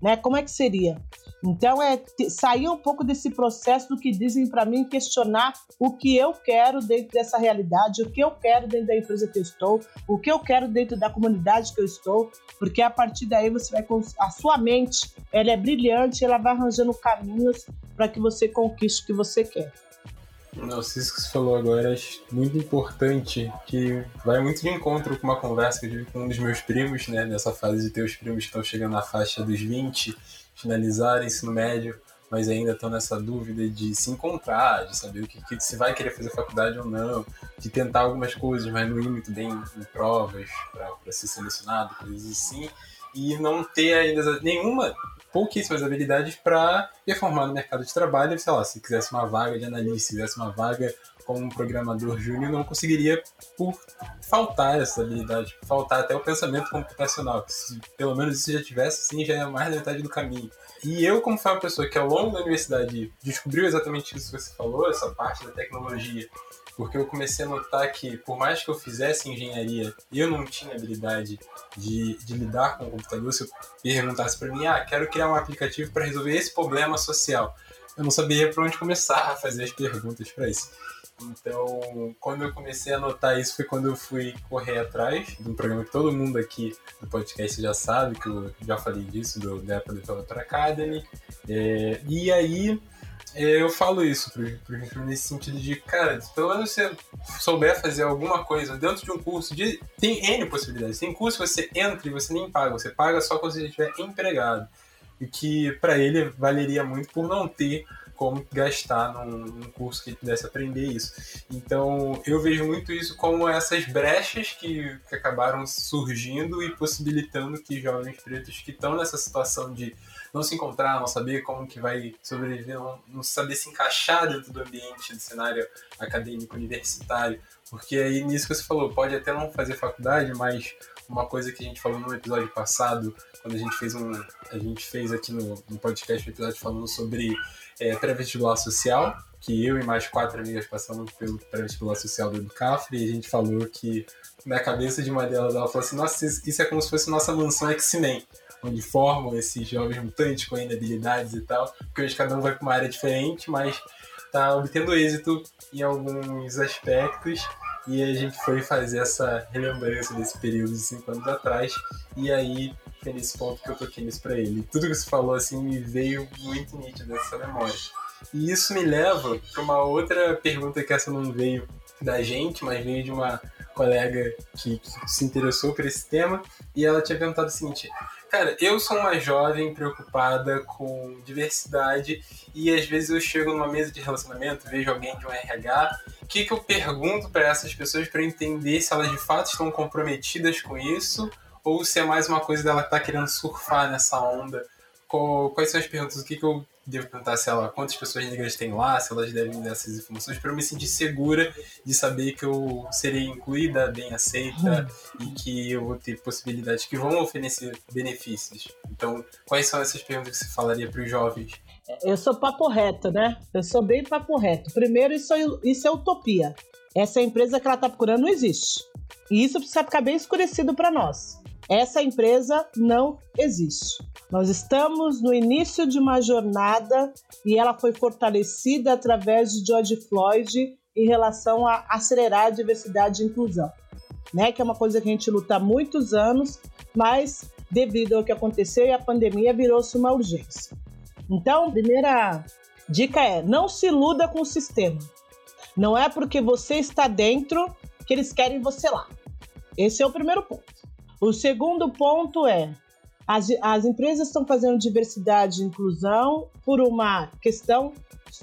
né? Como é que seria? Então é sair um pouco desse processo do que dizem para mim, questionar o que eu quero dentro dessa realidade, o que eu quero dentro da empresa que eu estou, o que eu quero dentro da comunidade que eu estou, porque a partir daí você vai a sua mente, ela é brilhante, ela vai arranjando caminhos para que você conquiste o que você quer. Nossa, isso que você falou agora é muito importante, que vai muito de encontro com uma conversa que eu tive com um dos meus primos, né, nessa fase de ter os primos que estão chegando na faixa dos 20, finalizar ensino médio, mas ainda estão nessa dúvida de se encontrar, de saber o que, que, se vai querer fazer faculdade ou não, de tentar algumas coisas, mas não ir muito bem em provas para ser selecionado, coisas assim, e não ter ainda nenhuma, pouquíssimas habilidades para performar no mercado de trabalho, sei lá, se quisesse uma vaga de analista, se quisesse uma vaga como um programador júnior, não conseguiria por faltar essa habilidade, faltar até o pensamento computacional. Se pelo menos isso já tivesse, sim, já é mais da metade do caminho. E eu, como foi uma pessoa que ao longo da universidade descobriu exatamente isso que você falou, essa parte da tecnologia, porque eu comecei a notar que, por mais que eu fizesse engenharia, eu não tinha habilidade de, de lidar com o computador. Se eu perguntasse para mim, ah, quero criar um aplicativo para resolver esse problema social, eu não sabia para onde começar a fazer as perguntas para isso. Então, quando eu comecei a notar isso, foi quando eu fui correr atrás de um programa que todo mundo aqui do podcast já sabe, que eu já falei disso, do, Apple Developer Academy. É, e aí, é, eu falo isso pro, nesse sentido de, cara, pelo menos você souber fazer alguma coisa dentro de um curso, de, tem N possibilidades. Tem curso que você entra e você nem paga, você paga só quando você estiver empregado. E que para ele valeria muito por não ter como gastar num, num, curso que pudesse aprender isso. Então, eu vejo muito isso como essas brechas que, que acabaram surgindo e possibilitando que jovens pretos que estão nessa situação de não se encontrar, não saber como que vai sobreviver, não, não saber se encaixar dentro do ambiente, do cenário acadêmico universitário, porque aí nisso que você falou, pode até não fazer faculdade, mas uma coisa que a gente falou no episódio passado, quando a gente fez um. A gente fez aqui no, no podcast um episódio falando sobre é, pré-vestibular social, que eu e mais quatro amigas passamos pelo pré-vestibular social do Educafre, e a gente falou que na cabeça de uma delas ela falou assim: Nossa, isso é como se fosse nossa mansão X-Men, onde formam esses jovens mutantes com habilidades e tal, porque hoje cada um vai para uma área diferente, mas está obtendo êxito em alguns aspectos e a gente foi fazer essa relembrança desse período de cinco anos atrás. E aí nesse ponto que eu toquei nisso pra ele. Tudo que você falou assim me veio muito nítido dessa memória. E isso me leva para uma outra pergunta que essa não veio da gente, mas veio de uma colega que, que se interessou por esse tema. E ela tinha perguntado o seguinte: Cara, eu sou uma jovem preocupada com diversidade e às vezes eu chego numa mesa de relacionamento, vejo alguém de um RH, o que, que eu pergunto para essas pessoas para entender se elas de fato estão comprometidas com isso ou se é mais uma coisa dela que tá querendo surfar nessa onda? Quais são as perguntas? O que, que eu devo perguntar se ela, quantas pessoas negras tem lá, se elas devem dar essas informações, para eu me sentir segura de saber que eu serei incluída, bem aceita e que eu vou ter possibilidades que vão oferecer benefícios. Então, quais são essas perguntas que você falaria para os jovens? Eu sou papo reto, né? Eu sou bem papo reto. Primeiro, isso é, isso é utopia. Essa empresa que ela está procurando não existe. E isso precisa ficar bem escurecido para nós. Essa empresa não existe. Nós estamos no início de uma jornada e ela foi fortalecida através de George Floyd em relação a acelerar a diversidade e inclusão, né? Que é uma coisa que a gente luta há muitos anos, mas devido ao que aconteceu e a pandemia virou-se uma urgência. Então, primeira dica é: não se iluda com o sistema. Não é porque você está dentro que eles querem você lá. Esse é o primeiro ponto. O segundo ponto é: as, as empresas estão fazendo diversidade e inclusão por uma questão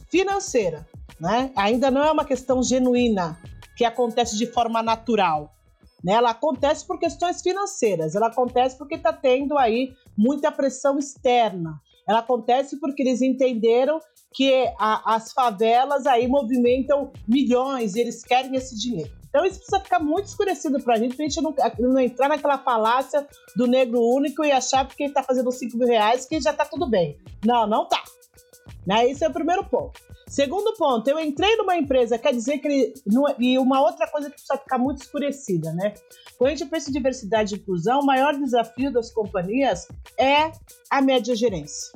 financeira, né? Ainda não é uma questão genuína que acontece de forma natural. Né? Ela acontece por questões financeiras, ela acontece porque está tendo aí muita pressão externa. Ela acontece porque eles entenderam que a, as favelas aí movimentam milhões e eles querem esse dinheiro. Então isso precisa ficar muito escurecido para a gente, para a gente não, não, entrar naquela falácia do negro único e achar que ele está fazendo 5 mil reais que já está tudo bem. Não, não tá. Né? Esse é o primeiro ponto. Segundo ponto, eu entrei numa empresa, quer dizer que ele. E uma outra coisa que precisa ficar muito escurecida, né? Quando a gente pensa em diversidade e inclusão, o maior desafio das companhias é a média gerência.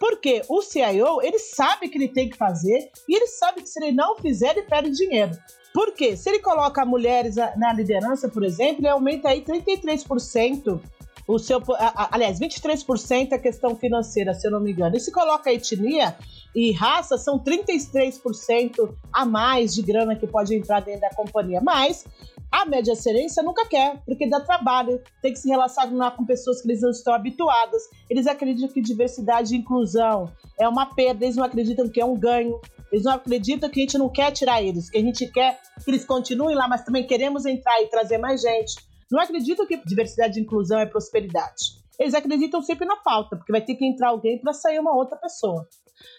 Porque o CIO, ele sabe que ele tem que fazer e ele sabe que se ele não fizer, ele perde dinheiro. Por quê? Se ele coloca mulheres na liderança, por exemplo, ele aumenta aí 33% o seu, aliás, 23% é questão financeira, se eu não me engano. E se coloca a etnia e raça, são 33% a mais de grana que pode entrar dentro da companhia. Mas a média excelência nunca quer, porque dá trabalho, tem que se relacionar com pessoas que eles não estão habituadas. Eles acreditam que diversidade e inclusão é uma perda, eles não acreditam que é um ganho. Eles não acreditam que a gente não quer tirar eles, que a gente quer que eles continuem lá, mas também queremos entrar e trazer mais gente não acreditam que diversidade e inclusão é prosperidade. Eles acreditam sempre na falta, porque vai ter que entrar alguém para sair uma outra pessoa.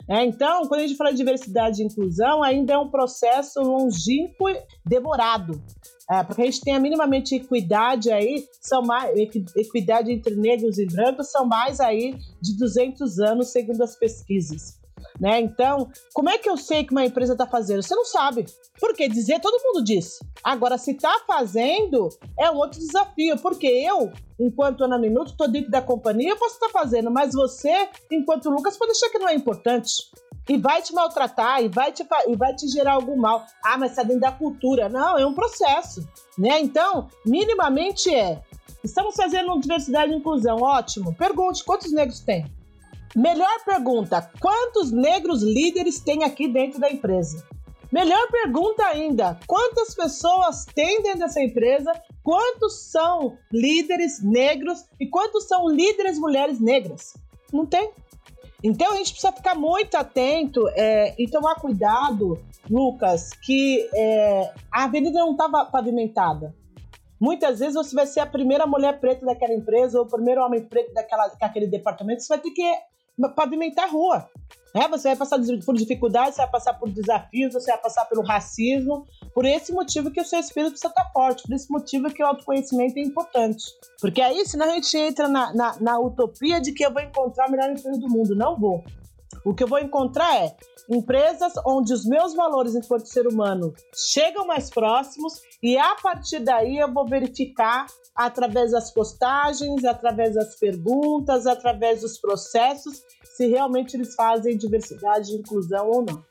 É, então, quando a gente fala de diversidade e inclusão, ainda é um processo longínquo e demorado. É, porque a gente tem a minimamente equidade aí, são mais, equidade entre negros e brancos, são mais aí de 200 anos, segundo as pesquisas. Né? Então, como é que eu sei que uma empresa está fazendo? Você não sabe. Porque dizer, todo mundo diz. Agora, se está fazendo, é um outro desafio. Porque eu, enquanto Ana Minuto, estou dentro da companhia, eu posso estar tá fazendo, mas você, enquanto Lucas, pode achar que não é importante. E vai te maltratar, e vai te, e vai te gerar algum mal. Ah, mas está dentro da cultura. Não, é um processo. Né? Então, minimamente é. Estamos fazendo diversidade e inclusão, ótimo. Pergunte, quantos negros tem? Melhor pergunta: quantos negros líderes tem aqui dentro da empresa? Melhor pergunta ainda: quantas pessoas tem dentro dessa empresa? Quantos são líderes negros e quantos são líderes mulheres negras? Não tem. Então a gente precisa ficar muito atento é, e tomar cuidado, Lucas, que é, a avenida não estava pavimentada. Muitas vezes você vai ser a primeira mulher preta daquela empresa ou o primeiro homem preto daquela, daquele departamento. Você vai ter que pavimentar a rua. É, você vai passar por dificuldades, você vai passar por desafios, você vai passar pelo racismo. Por esse motivo que o seu espírito precisa estar forte, por esse motivo que o autoconhecimento é importante. Porque aí, senão a gente entra na, na, na utopia de que eu vou encontrar a melhor empresa do mundo. Não vou. O que eu vou encontrar é empresas onde os meus valores enquanto ser humano chegam mais próximos e a partir daí eu vou verificar através das postagens, através das perguntas, através dos processos, se realmente eles fazem diversidade e inclusão ou não.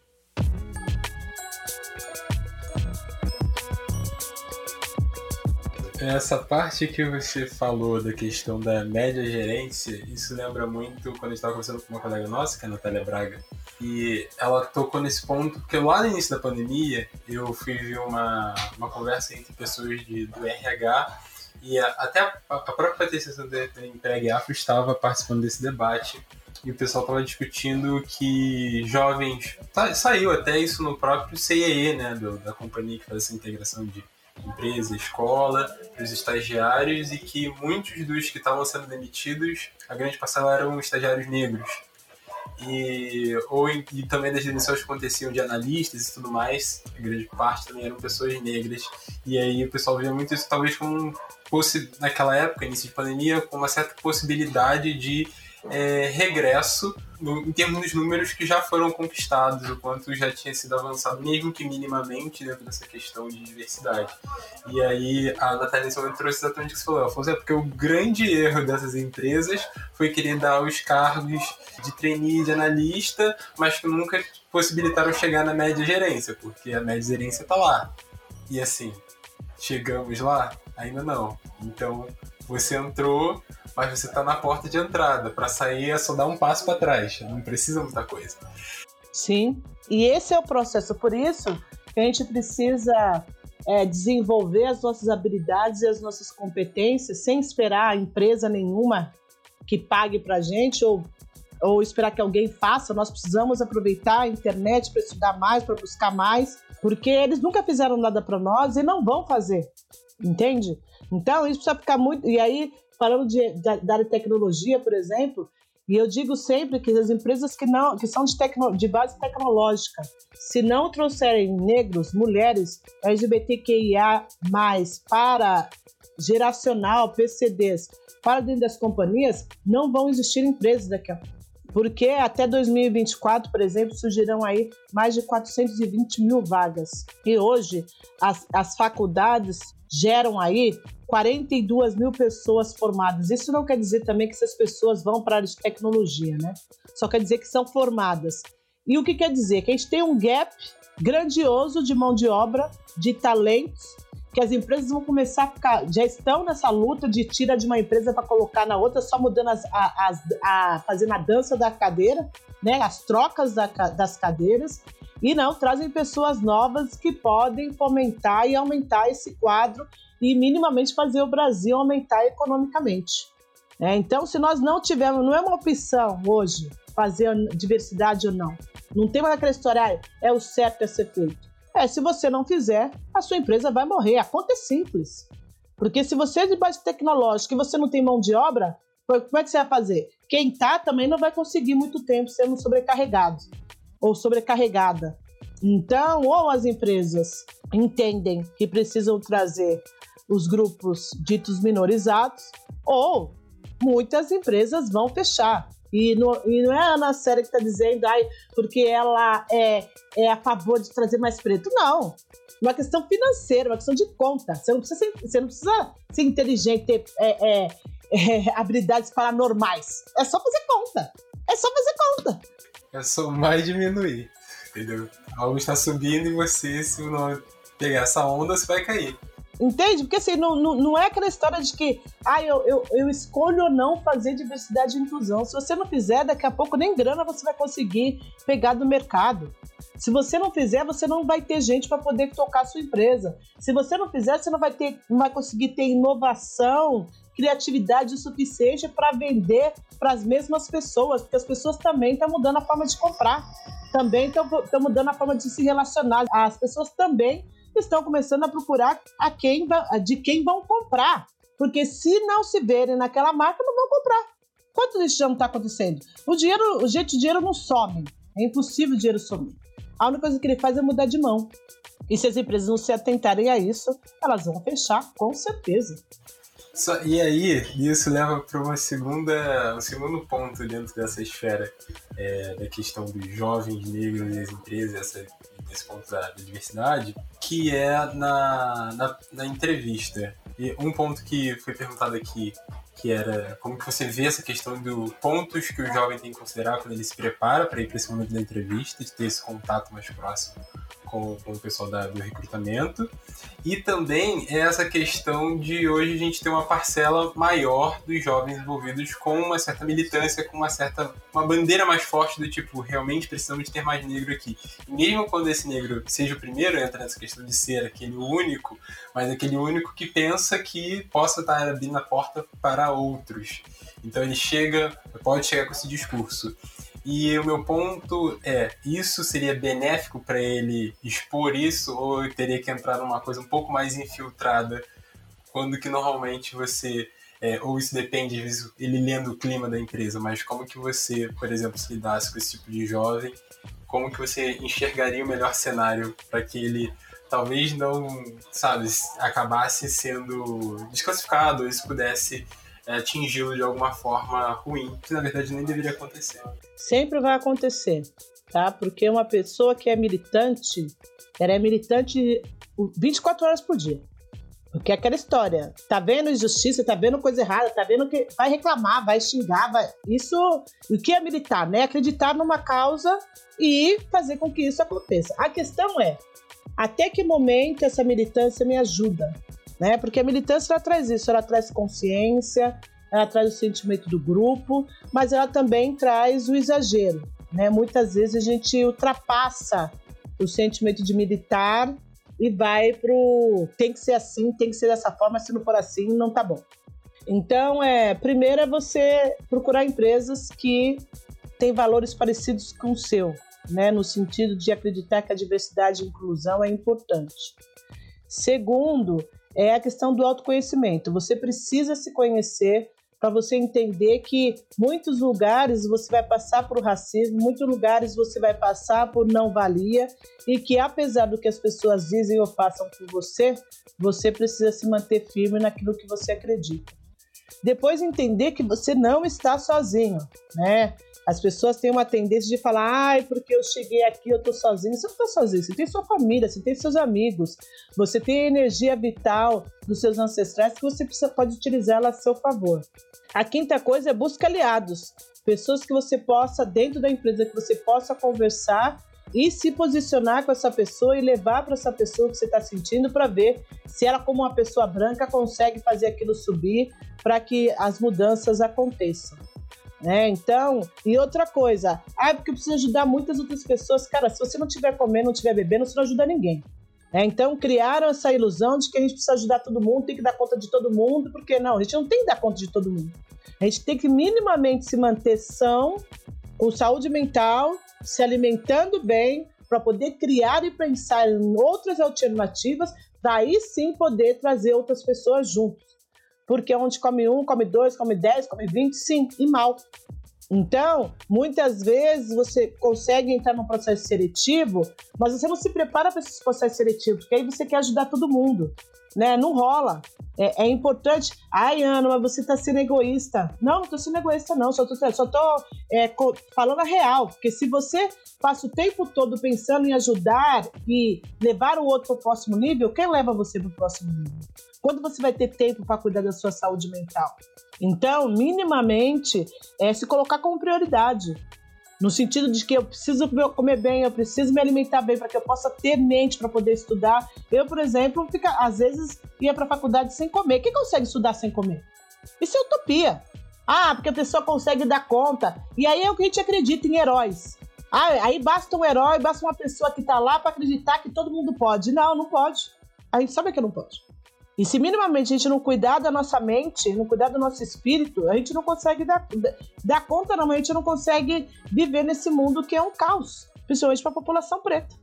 Essa parte que você falou da questão da média gerência, isso lembra muito quando a gente estava conversando com uma colega nossa, que é a Natália Braga, e ela tocou nesse ponto, porque lá no início da pandemia eu fui ver uma, uma conversa entre pessoas de, do RH e a, até a, a própria Patrícia da Empreg Afro estava participando desse debate e o pessoal estava discutindo que jovens. Tá, saiu até isso no próprio CIE, né, do, da companhia que faz essa integração de empresa, escola, os estagiários e que muitos dos que estavam sendo demitidos, a grande parcela eram estagiários negros. E, ou, e também das demissões que aconteciam de analistas e tudo mais, a grande parte também eram pessoas negras. E aí o pessoal via muito isso talvez como naquela época, início de pandemia, com uma certa possibilidade de é, regresso no, em termos dos números que já foram conquistados, o quanto já tinha sido avançado, mesmo que minimamente, dentro dessa questão de diversidade. E aí a Natália nesse momento trouxe exatamente o que você falou. Assim, é porque o grande erro dessas empresas foi querer dar os cargos de trainee, de analista, mas que nunca possibilitaram chegar na média gerência, porque a média gerência está lá. E assim, chegamos lá? Ainda não. Então, você entrou, mas você está na porta de entrada. Para sair é só dar um passo para trás. Não precisa muita coisa. Sim. E esse é o processo. Por isso que a gente precisa é, desenvolver as nossas habilidades e as nossas competências sem esperar empresa nenhuma que pague para a gente ou, ou esperar que alguém faça. Nós precisamos aproveitar a internet para estudar mais, para buscar mais, porque eles nunca fizeram nada para nós e não vão fazer entende? Então, isso precisa ficar muito. E aí, falando de, da, da tecnologia, por exemplo, E eu digo sempre que as empresas que não, que são de, tecno, de base tecnológica, se não trouxerem negros, mulheres, LGBTQIA+, para geracional, PCDs, para dentro das companhias, não vão existir empresas daqui a pouco. Porque até 2024, por exemplo, surgirão aí mais de 420 mil vagas. E hoje as, as faculdades geram aí 42 mil pessoas formadas. Isso não quer dizer também que essas pessoas vão para a área de tecnologia, né? Só quer dizer que são formadas. E o que quer dizer? Que a gente tem um gap grandioso de mão de obra, de talentos, que as empresas vão começar a ficar, já estão nessa luta de tira de uma empresa para colocar na outra, só mudando as, as, a, fazendo a dança da cadeira, né, as trocas da, das cadeiras, e não trazem pessoas novas que podem fomentar e aumentar esse quadro e minimamente fazer o Brasil aumentar economicamente. É, então, se nós não tivermos, não é uma opção hoje fazer diversidade ou não. Não tem mais aquela história, ah, é o certo a ser feito. É, se você não fizer, a sua empresa vai morrer. A conta é simples. Porque se você é de base tecnológica e você não tem mão de obra, como é que você vai fazer? Quem tá também não vai conseguir muito tempo sendo sobrecarregado ou sobrecarregada. Então, ou as empresas entendem que precisam trazer os grupos ditos minorizados, ou muitas empresas vão fechar. E não, e não é a Ana Séria que está dizendo, ai, porque ela é, é a favor de trazer mais preto. Não. Uma questão financeira, uma questão de conta. Você não precisa ser, você não precisa ser inteligente, ter é, é, é, habilidades paranormais. É só fazer conta. É só fazer conta. É só mais diminuir. Entendeu? Algo está subindo e você, se não pegar essa onda, você vai cair. Entende? Porque assim, não, não, não é aquela história de que ah, eu, eu, eu escolho ou não fazer diversidade e inclusão. Se você não fizer, daqui a pouco nem grana você vai conseguir pegar do mercado. Se você não fizer, você não vai ter gente para poder tocar a sua empresa. Se você não fizer, você não vai ter, não vai conseguir ter inovação, criatividade o suficiente para vender para as mesmas pessoas, porque as pessoas também estão mudando a forma de comprar, também estão mudando a forma de se relacionar. As pessoas também estão começando a procurar a quem, de quem vão comprar. Porque se não se verem naquela marca, não vão comprar. Quanto isso já não está acontecendo? O dinheiro, jeito, o dinheiro não some. É impossível o dinheiro sumir. A única coisa que ele faz é mudar de mão. E se as empresas não se atentarem a isso, elas vão fechar, com certeza. Só, e aí, isso leva para uma segunda, um segundo ponto dentro dessa esfera é, da questão dos jovens negros e as empresas, essa, esse ponto da, da diversidade, que é na, na, na, entrevista. E um ponto que foi perguntado aqui, que era como que você vê essa questão dos pontos que o jovem tem que considerar quando ele se prepara para ir para esse momento da entrevista, de ter esse contato mais próximo com, com o pessoal da, do recrutamento. E também é essa questão de hoje a gente ter uma parcela maior dos jovens envolvidos com uma certa militância, com uma certa uma bandeira mais forte do tipo, realmente precisamos de ter mais negro aqui. E mesmo quando esse negro seja o primeiro, entra nessa questão de ser aquele único, mas aquele único que pensa que possa estar abrindo a porta para outros. Então ele chega, pode chegar com esse discurso. E o meu ponto é: isso seria benéfico para ele expor isso ou eu teria que entrar numa coisa um pouco mais infiltrada, quando que normalmente você é, ou isso depende, às ele lendo o clima da empresa, mas como que você, por exemplo, se lidasse com esse tipo de jovem, como que você enxergaria o melhor cenário para que ele talvez não, sabe, acabasse sendo desclassificado, ou isso pudesse é, atingi-lo de alguma forma ruim, que na verdade nem deveria acontecer. Sempre vai acontecer, tá? Porque uma pessoa que é militante, ela é militante 24 horas por dia. Porque é aquela história, tá vendo injustiça, tá vendo coisa errada, tá vendo que vai reclamar, vai xingar, vai. Isso, o que é militar, né? Acreditar numa causa e fazer com que isso aconteça. A questão é, até que momento essa militância me ajuda? Né? Porque a militância ela traz isso, ela traz consciência, ela traz o sentimento do grupo, mas ela também traz o exagero, né? Muitas vezes a gente ultrapassa o sentimento de militar e vai pro tem que ser assim, tem que ser dessa forma, se não for assim, não tá bom. Então, é, primeiro é você procurar empresas que têm valores parecidos com o seu, né, no sentido de acreditar que a diversidade e inclusão é importante. Segundo, é a questão do autoconhecimento. Você precisa se conhecer para você entender que muitos lugares você vai passar por racismo, muitos lugares você vai passar por não valia e que apesar do que as pessoas dizem ou façam por você, você precisa se manter firme naquilo que você acredita. Depois entender que você não está sozinho, né? As pessoas têm uma tendência de falar, ai, porque eu cheguei aqui, eu tô sozinho. Você não está sozinho, você tem sua família, você tem seus amigos, você tem a energia vital dos seus ancestrais que você precisa, pode utilizá-la a seu favor. A quinta coisa é busca aliados, pessoas que você possa, dentro da empresa, que você possa conversar e se posicionar com essa pessoa e levar para essa pessoa que você está sentindo para ver se ela, como uma pessoa branca, consegue fazer aquilo subir para que as mudanças aconteçam. Né? Então, e outra coisa, ah, porque eu preciso ajudar muitas outras pessoas. Cara, se você não estiver comendo, não estiver bebendo, você não ajuda ninguém. É, então criaram essa ilusão de que a gente precisa ajudar todo mundo, tem que dar conta de todo mundo, porque não, a gente não tem que dar conta de todo mundo. A gente tem que minimamente se manter são, com saúde mental, se alimentando bem, para poder criar e pensar em outras alternativas, para aí sim poder trazer outras pessoas juntos. Porque onde come um, come dois, come dez, come vinte, sim, e mal. Então, muitas vezes você consegue entrar num processo seletivo, mas você não se prepara para esse processo seletivo, porque aí você quer ajudar todo mundo. Né? Não rola. É, é importante. Ai, Ana, mas você está sendo egoísta. Não, não estou sendo egoísta, não. Só estou só tô, é, falando a real. Porque se você passa o tempo todo pensando em ajudar e levar o outro para o próximo nível, quem leva você para o próximo nível? Quando você vai ter tempo para cuidar da sua saúde mental? Então, minimamente, é se colocar como prioridade. No sentido de que eu preciso comer bem, eu preciso me alimentar bem para que eu possa ter mente para poder estudar. Eu, por exemplo, fica, às vezes ia para a faculdade sem comer. Quem consegue estudar sem comer? Isso é utopia. Ah, porque a pessoa consegue dar conta. E aí é o que a gente acredita em heróis. Ah, aí basta um herói, basta uma pessoa que está lá para acreditar que todo mundo pode. Não, não pode. A gente sabe que não pode. E se minimamente a gente não cuidar da nossa mente, não cuidar do nosso espírito, a gente não consegue dar, dar conta, não, a gente não consegue viver nesse mundo que é um caos, principalmente para a população preta.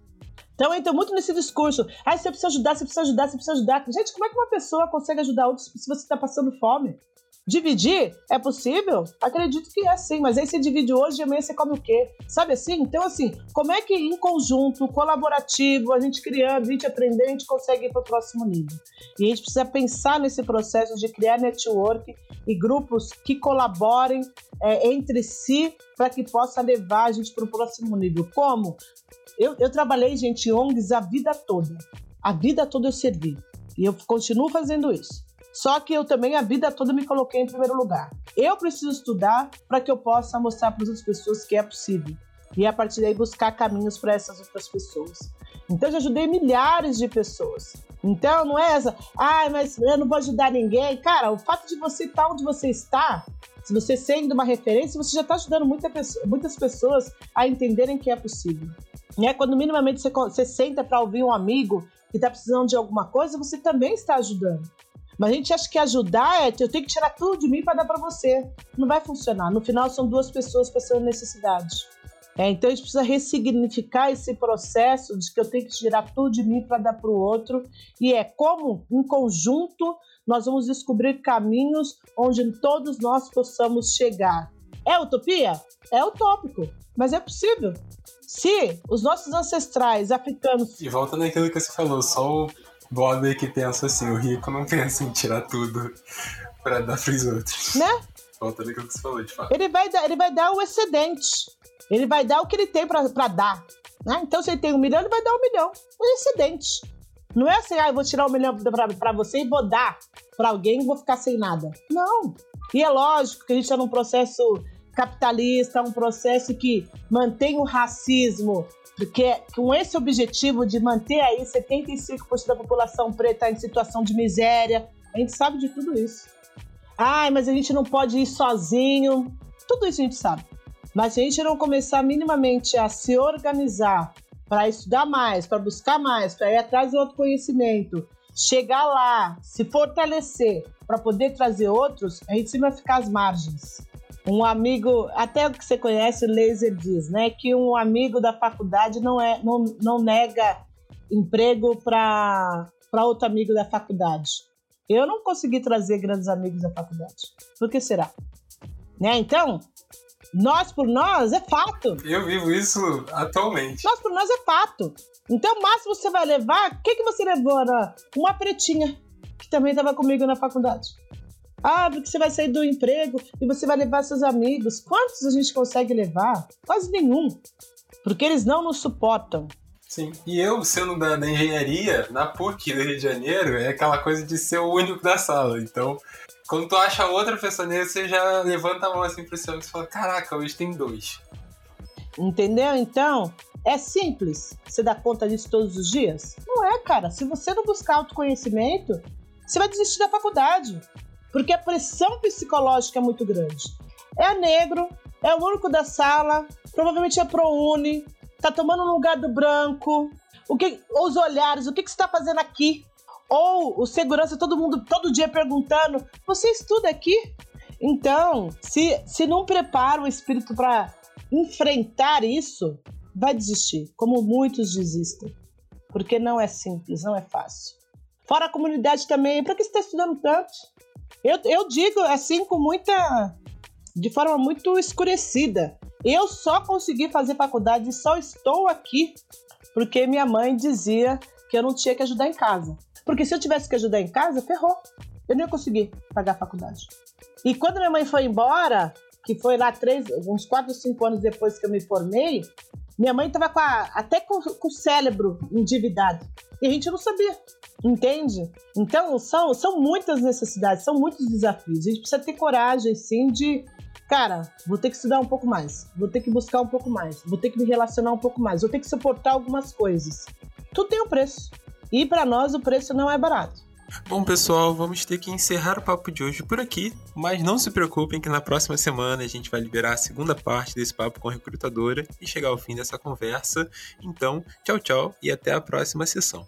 Então entra muito nesse discurso. Ah, você precisa ajudar, você precisa ajudar, você precisa ajudar. Gente, como é que uma pessoa consegue ajudar outros se você está passando fome? Dividir é possível? Acredito que é sim, mas aí você divide hoje e amanhã você come o quê? Sabe assim? Então, assim, como é que em conjunto, colaborativo, a gente criando, a gente aprendendo, a gente consegue ir para o próximo nível? E a gente precisa pensar nesse processo de criar network e grupos que colaborem é, entre si para que possa levar a gente para o próximo nível. Como? Eu, eu trabalhei, gente, em ONGs a vida toda. A vida toda eu servi. E eu continuo fazendo isso. Só que eu também a vida toda me coloquei em primeiro lugar. Eu preciso estudar para que eu possa mostrar para as outras pessoas que é possível. E a partir daí buscar caminhos para essas outras pessoas. Então eu já ajudei milhares de pessoas. Então não é essa, ai, ah, mas eu não vou ajudar ninguém. Cara, o fato de você estar onde você está, se você sendo uma referência, você já está ajudando muita pessoa, muitas pessoas a entenderem que é possível. Né? Quando minimamente você, você senta para ouvir um amigo que está precisando de alguma coisa, você também está ajudando. Mas a gente acha que ajudar é eu tenho que tirar tudo de mim para dar para você. Não vai funcionar. No final são duas pessoas passando necessidade. É, então a gente precisa ressignificar esse processo de que eu tenho que tirar tudo de mim para dar para o outro. E é como, em conjunto, nós vamos descobrir caminhos onde todos nós possamos chegar. É utopia? É utópico, mas é possível. Se os nossos ancestrais africanos. E volta naquilo que você falou, só Bob que pensa assim, o rico não pensa em tirar tudo para dar pros outros. Né? Volta naquilo que você falou, de fato. Ele vai dar, ele vai dar o excedente. Ele vai dar o que ele tem para dar. Né? Então, se ele tem um milhão, ele vai dar um milhão. O excedente. Não é assim, ah, eu vou tirar um milhão para você e vou dar para alguém e vou ficar sem nada. Não. E é lógico que a gente está num processo capitalista, um processo que mantém o racismo porque com esse objetivo de manter aí 75% da população preta em situação de miséria, a gente sabe de tudo isso. Ai, mas a gente não pode ir sozinho. Tudo isso a gente sabe. Mas se a gente não começar minimamente a se organizar para estudar mais, para buscar mais, para ir atrás de outro conhecimento, chegar lá, se fortalecer para poder trazer outros, a gente sempre vai ficar às margens. Um amigo, até o que você conhece, o Laser diz, né? Que um amigo da faculdade não, é, não, não nega emprego para outro amigo da faculdade. Eu não consegui trazer grandes amigos da faculdade. Por que será? Né? Então, nós por nós é fato. Eu vivo isso atualmente. Nós por nós é fato. Então, o máximo você vai levar. O que, que você levou, Ana? Uma pretinha, que também estava comigo na faculdade. Ah, porque você vai sair do emprego e você vai levar seus amigos. Quantos a gente consegue levar? Quase nenhum. Porque eles não nos suportam. Sim. E eu, sendo da, da, engenharia, na PUC do Rio de Janeiro, é aquela coisa de ser o único da sala. Então, quando tu acha outra pessoa nele, você já levanta a mão assim pro céu e fala: Caraca, hoje tem dois. Entendeu? Então, é simples você dar conta disso todos os dias? Não é, cara. Se você não buscar autoconhecimento, você vai desistir da faculdade. Porque a pressão psicológica é muito grande. É negro, é o único da sala, provavelmente é ProUni, tá tomando no lugar do branco, o que, os olhares, o que, que você está fazendo aqui? Ou o segurança, todo mundo todo dia perguntando: você estuda aqui? Então, se, se não prepara o espírito para enfrentar isso, vai desistir, como muitos desistem. Porque não é simples, não é fácil. Fora a comunidade também, para que você está estudando tanto? Eu, eu digo assim com muita. de forma muito escurecida. Eu só consegui fazer faculdade e só estou aqui porque minha mãe dizia que eu não tinha que ajudar em casa. Porque se eu tivesse que ajudar em casa, ferrou. Eu não ia conseguir pagar a faculdade. E quando minha mãe foi embora, que foi lá três, uns quatro cinco anos depois que eu me formei, minha mãe estava até com, com, o cérebro endividado. E a gente não sabia, entende? Então, são, são muitas necessidades, são muitos desafios. A gente precisa ter coragem, sim, de cara, vou ter que estudar um pouco mais, vou ter que buscar um pouco mais, vou ter que me relacionar um pouco mais, vou ter que suportar algumas coisas. Tudo tem um preço. E para nós o preço não é barato. Bom, pessoal, vamos ter que encerrar o papo de hoje por aqui, mas não se preocupem que na próxima semana a gente vai liberar a segunda parte desse papo com a recrutadora e chegar ao fim dessa conversa. Então, tchau, tchau e até a próxima sessão.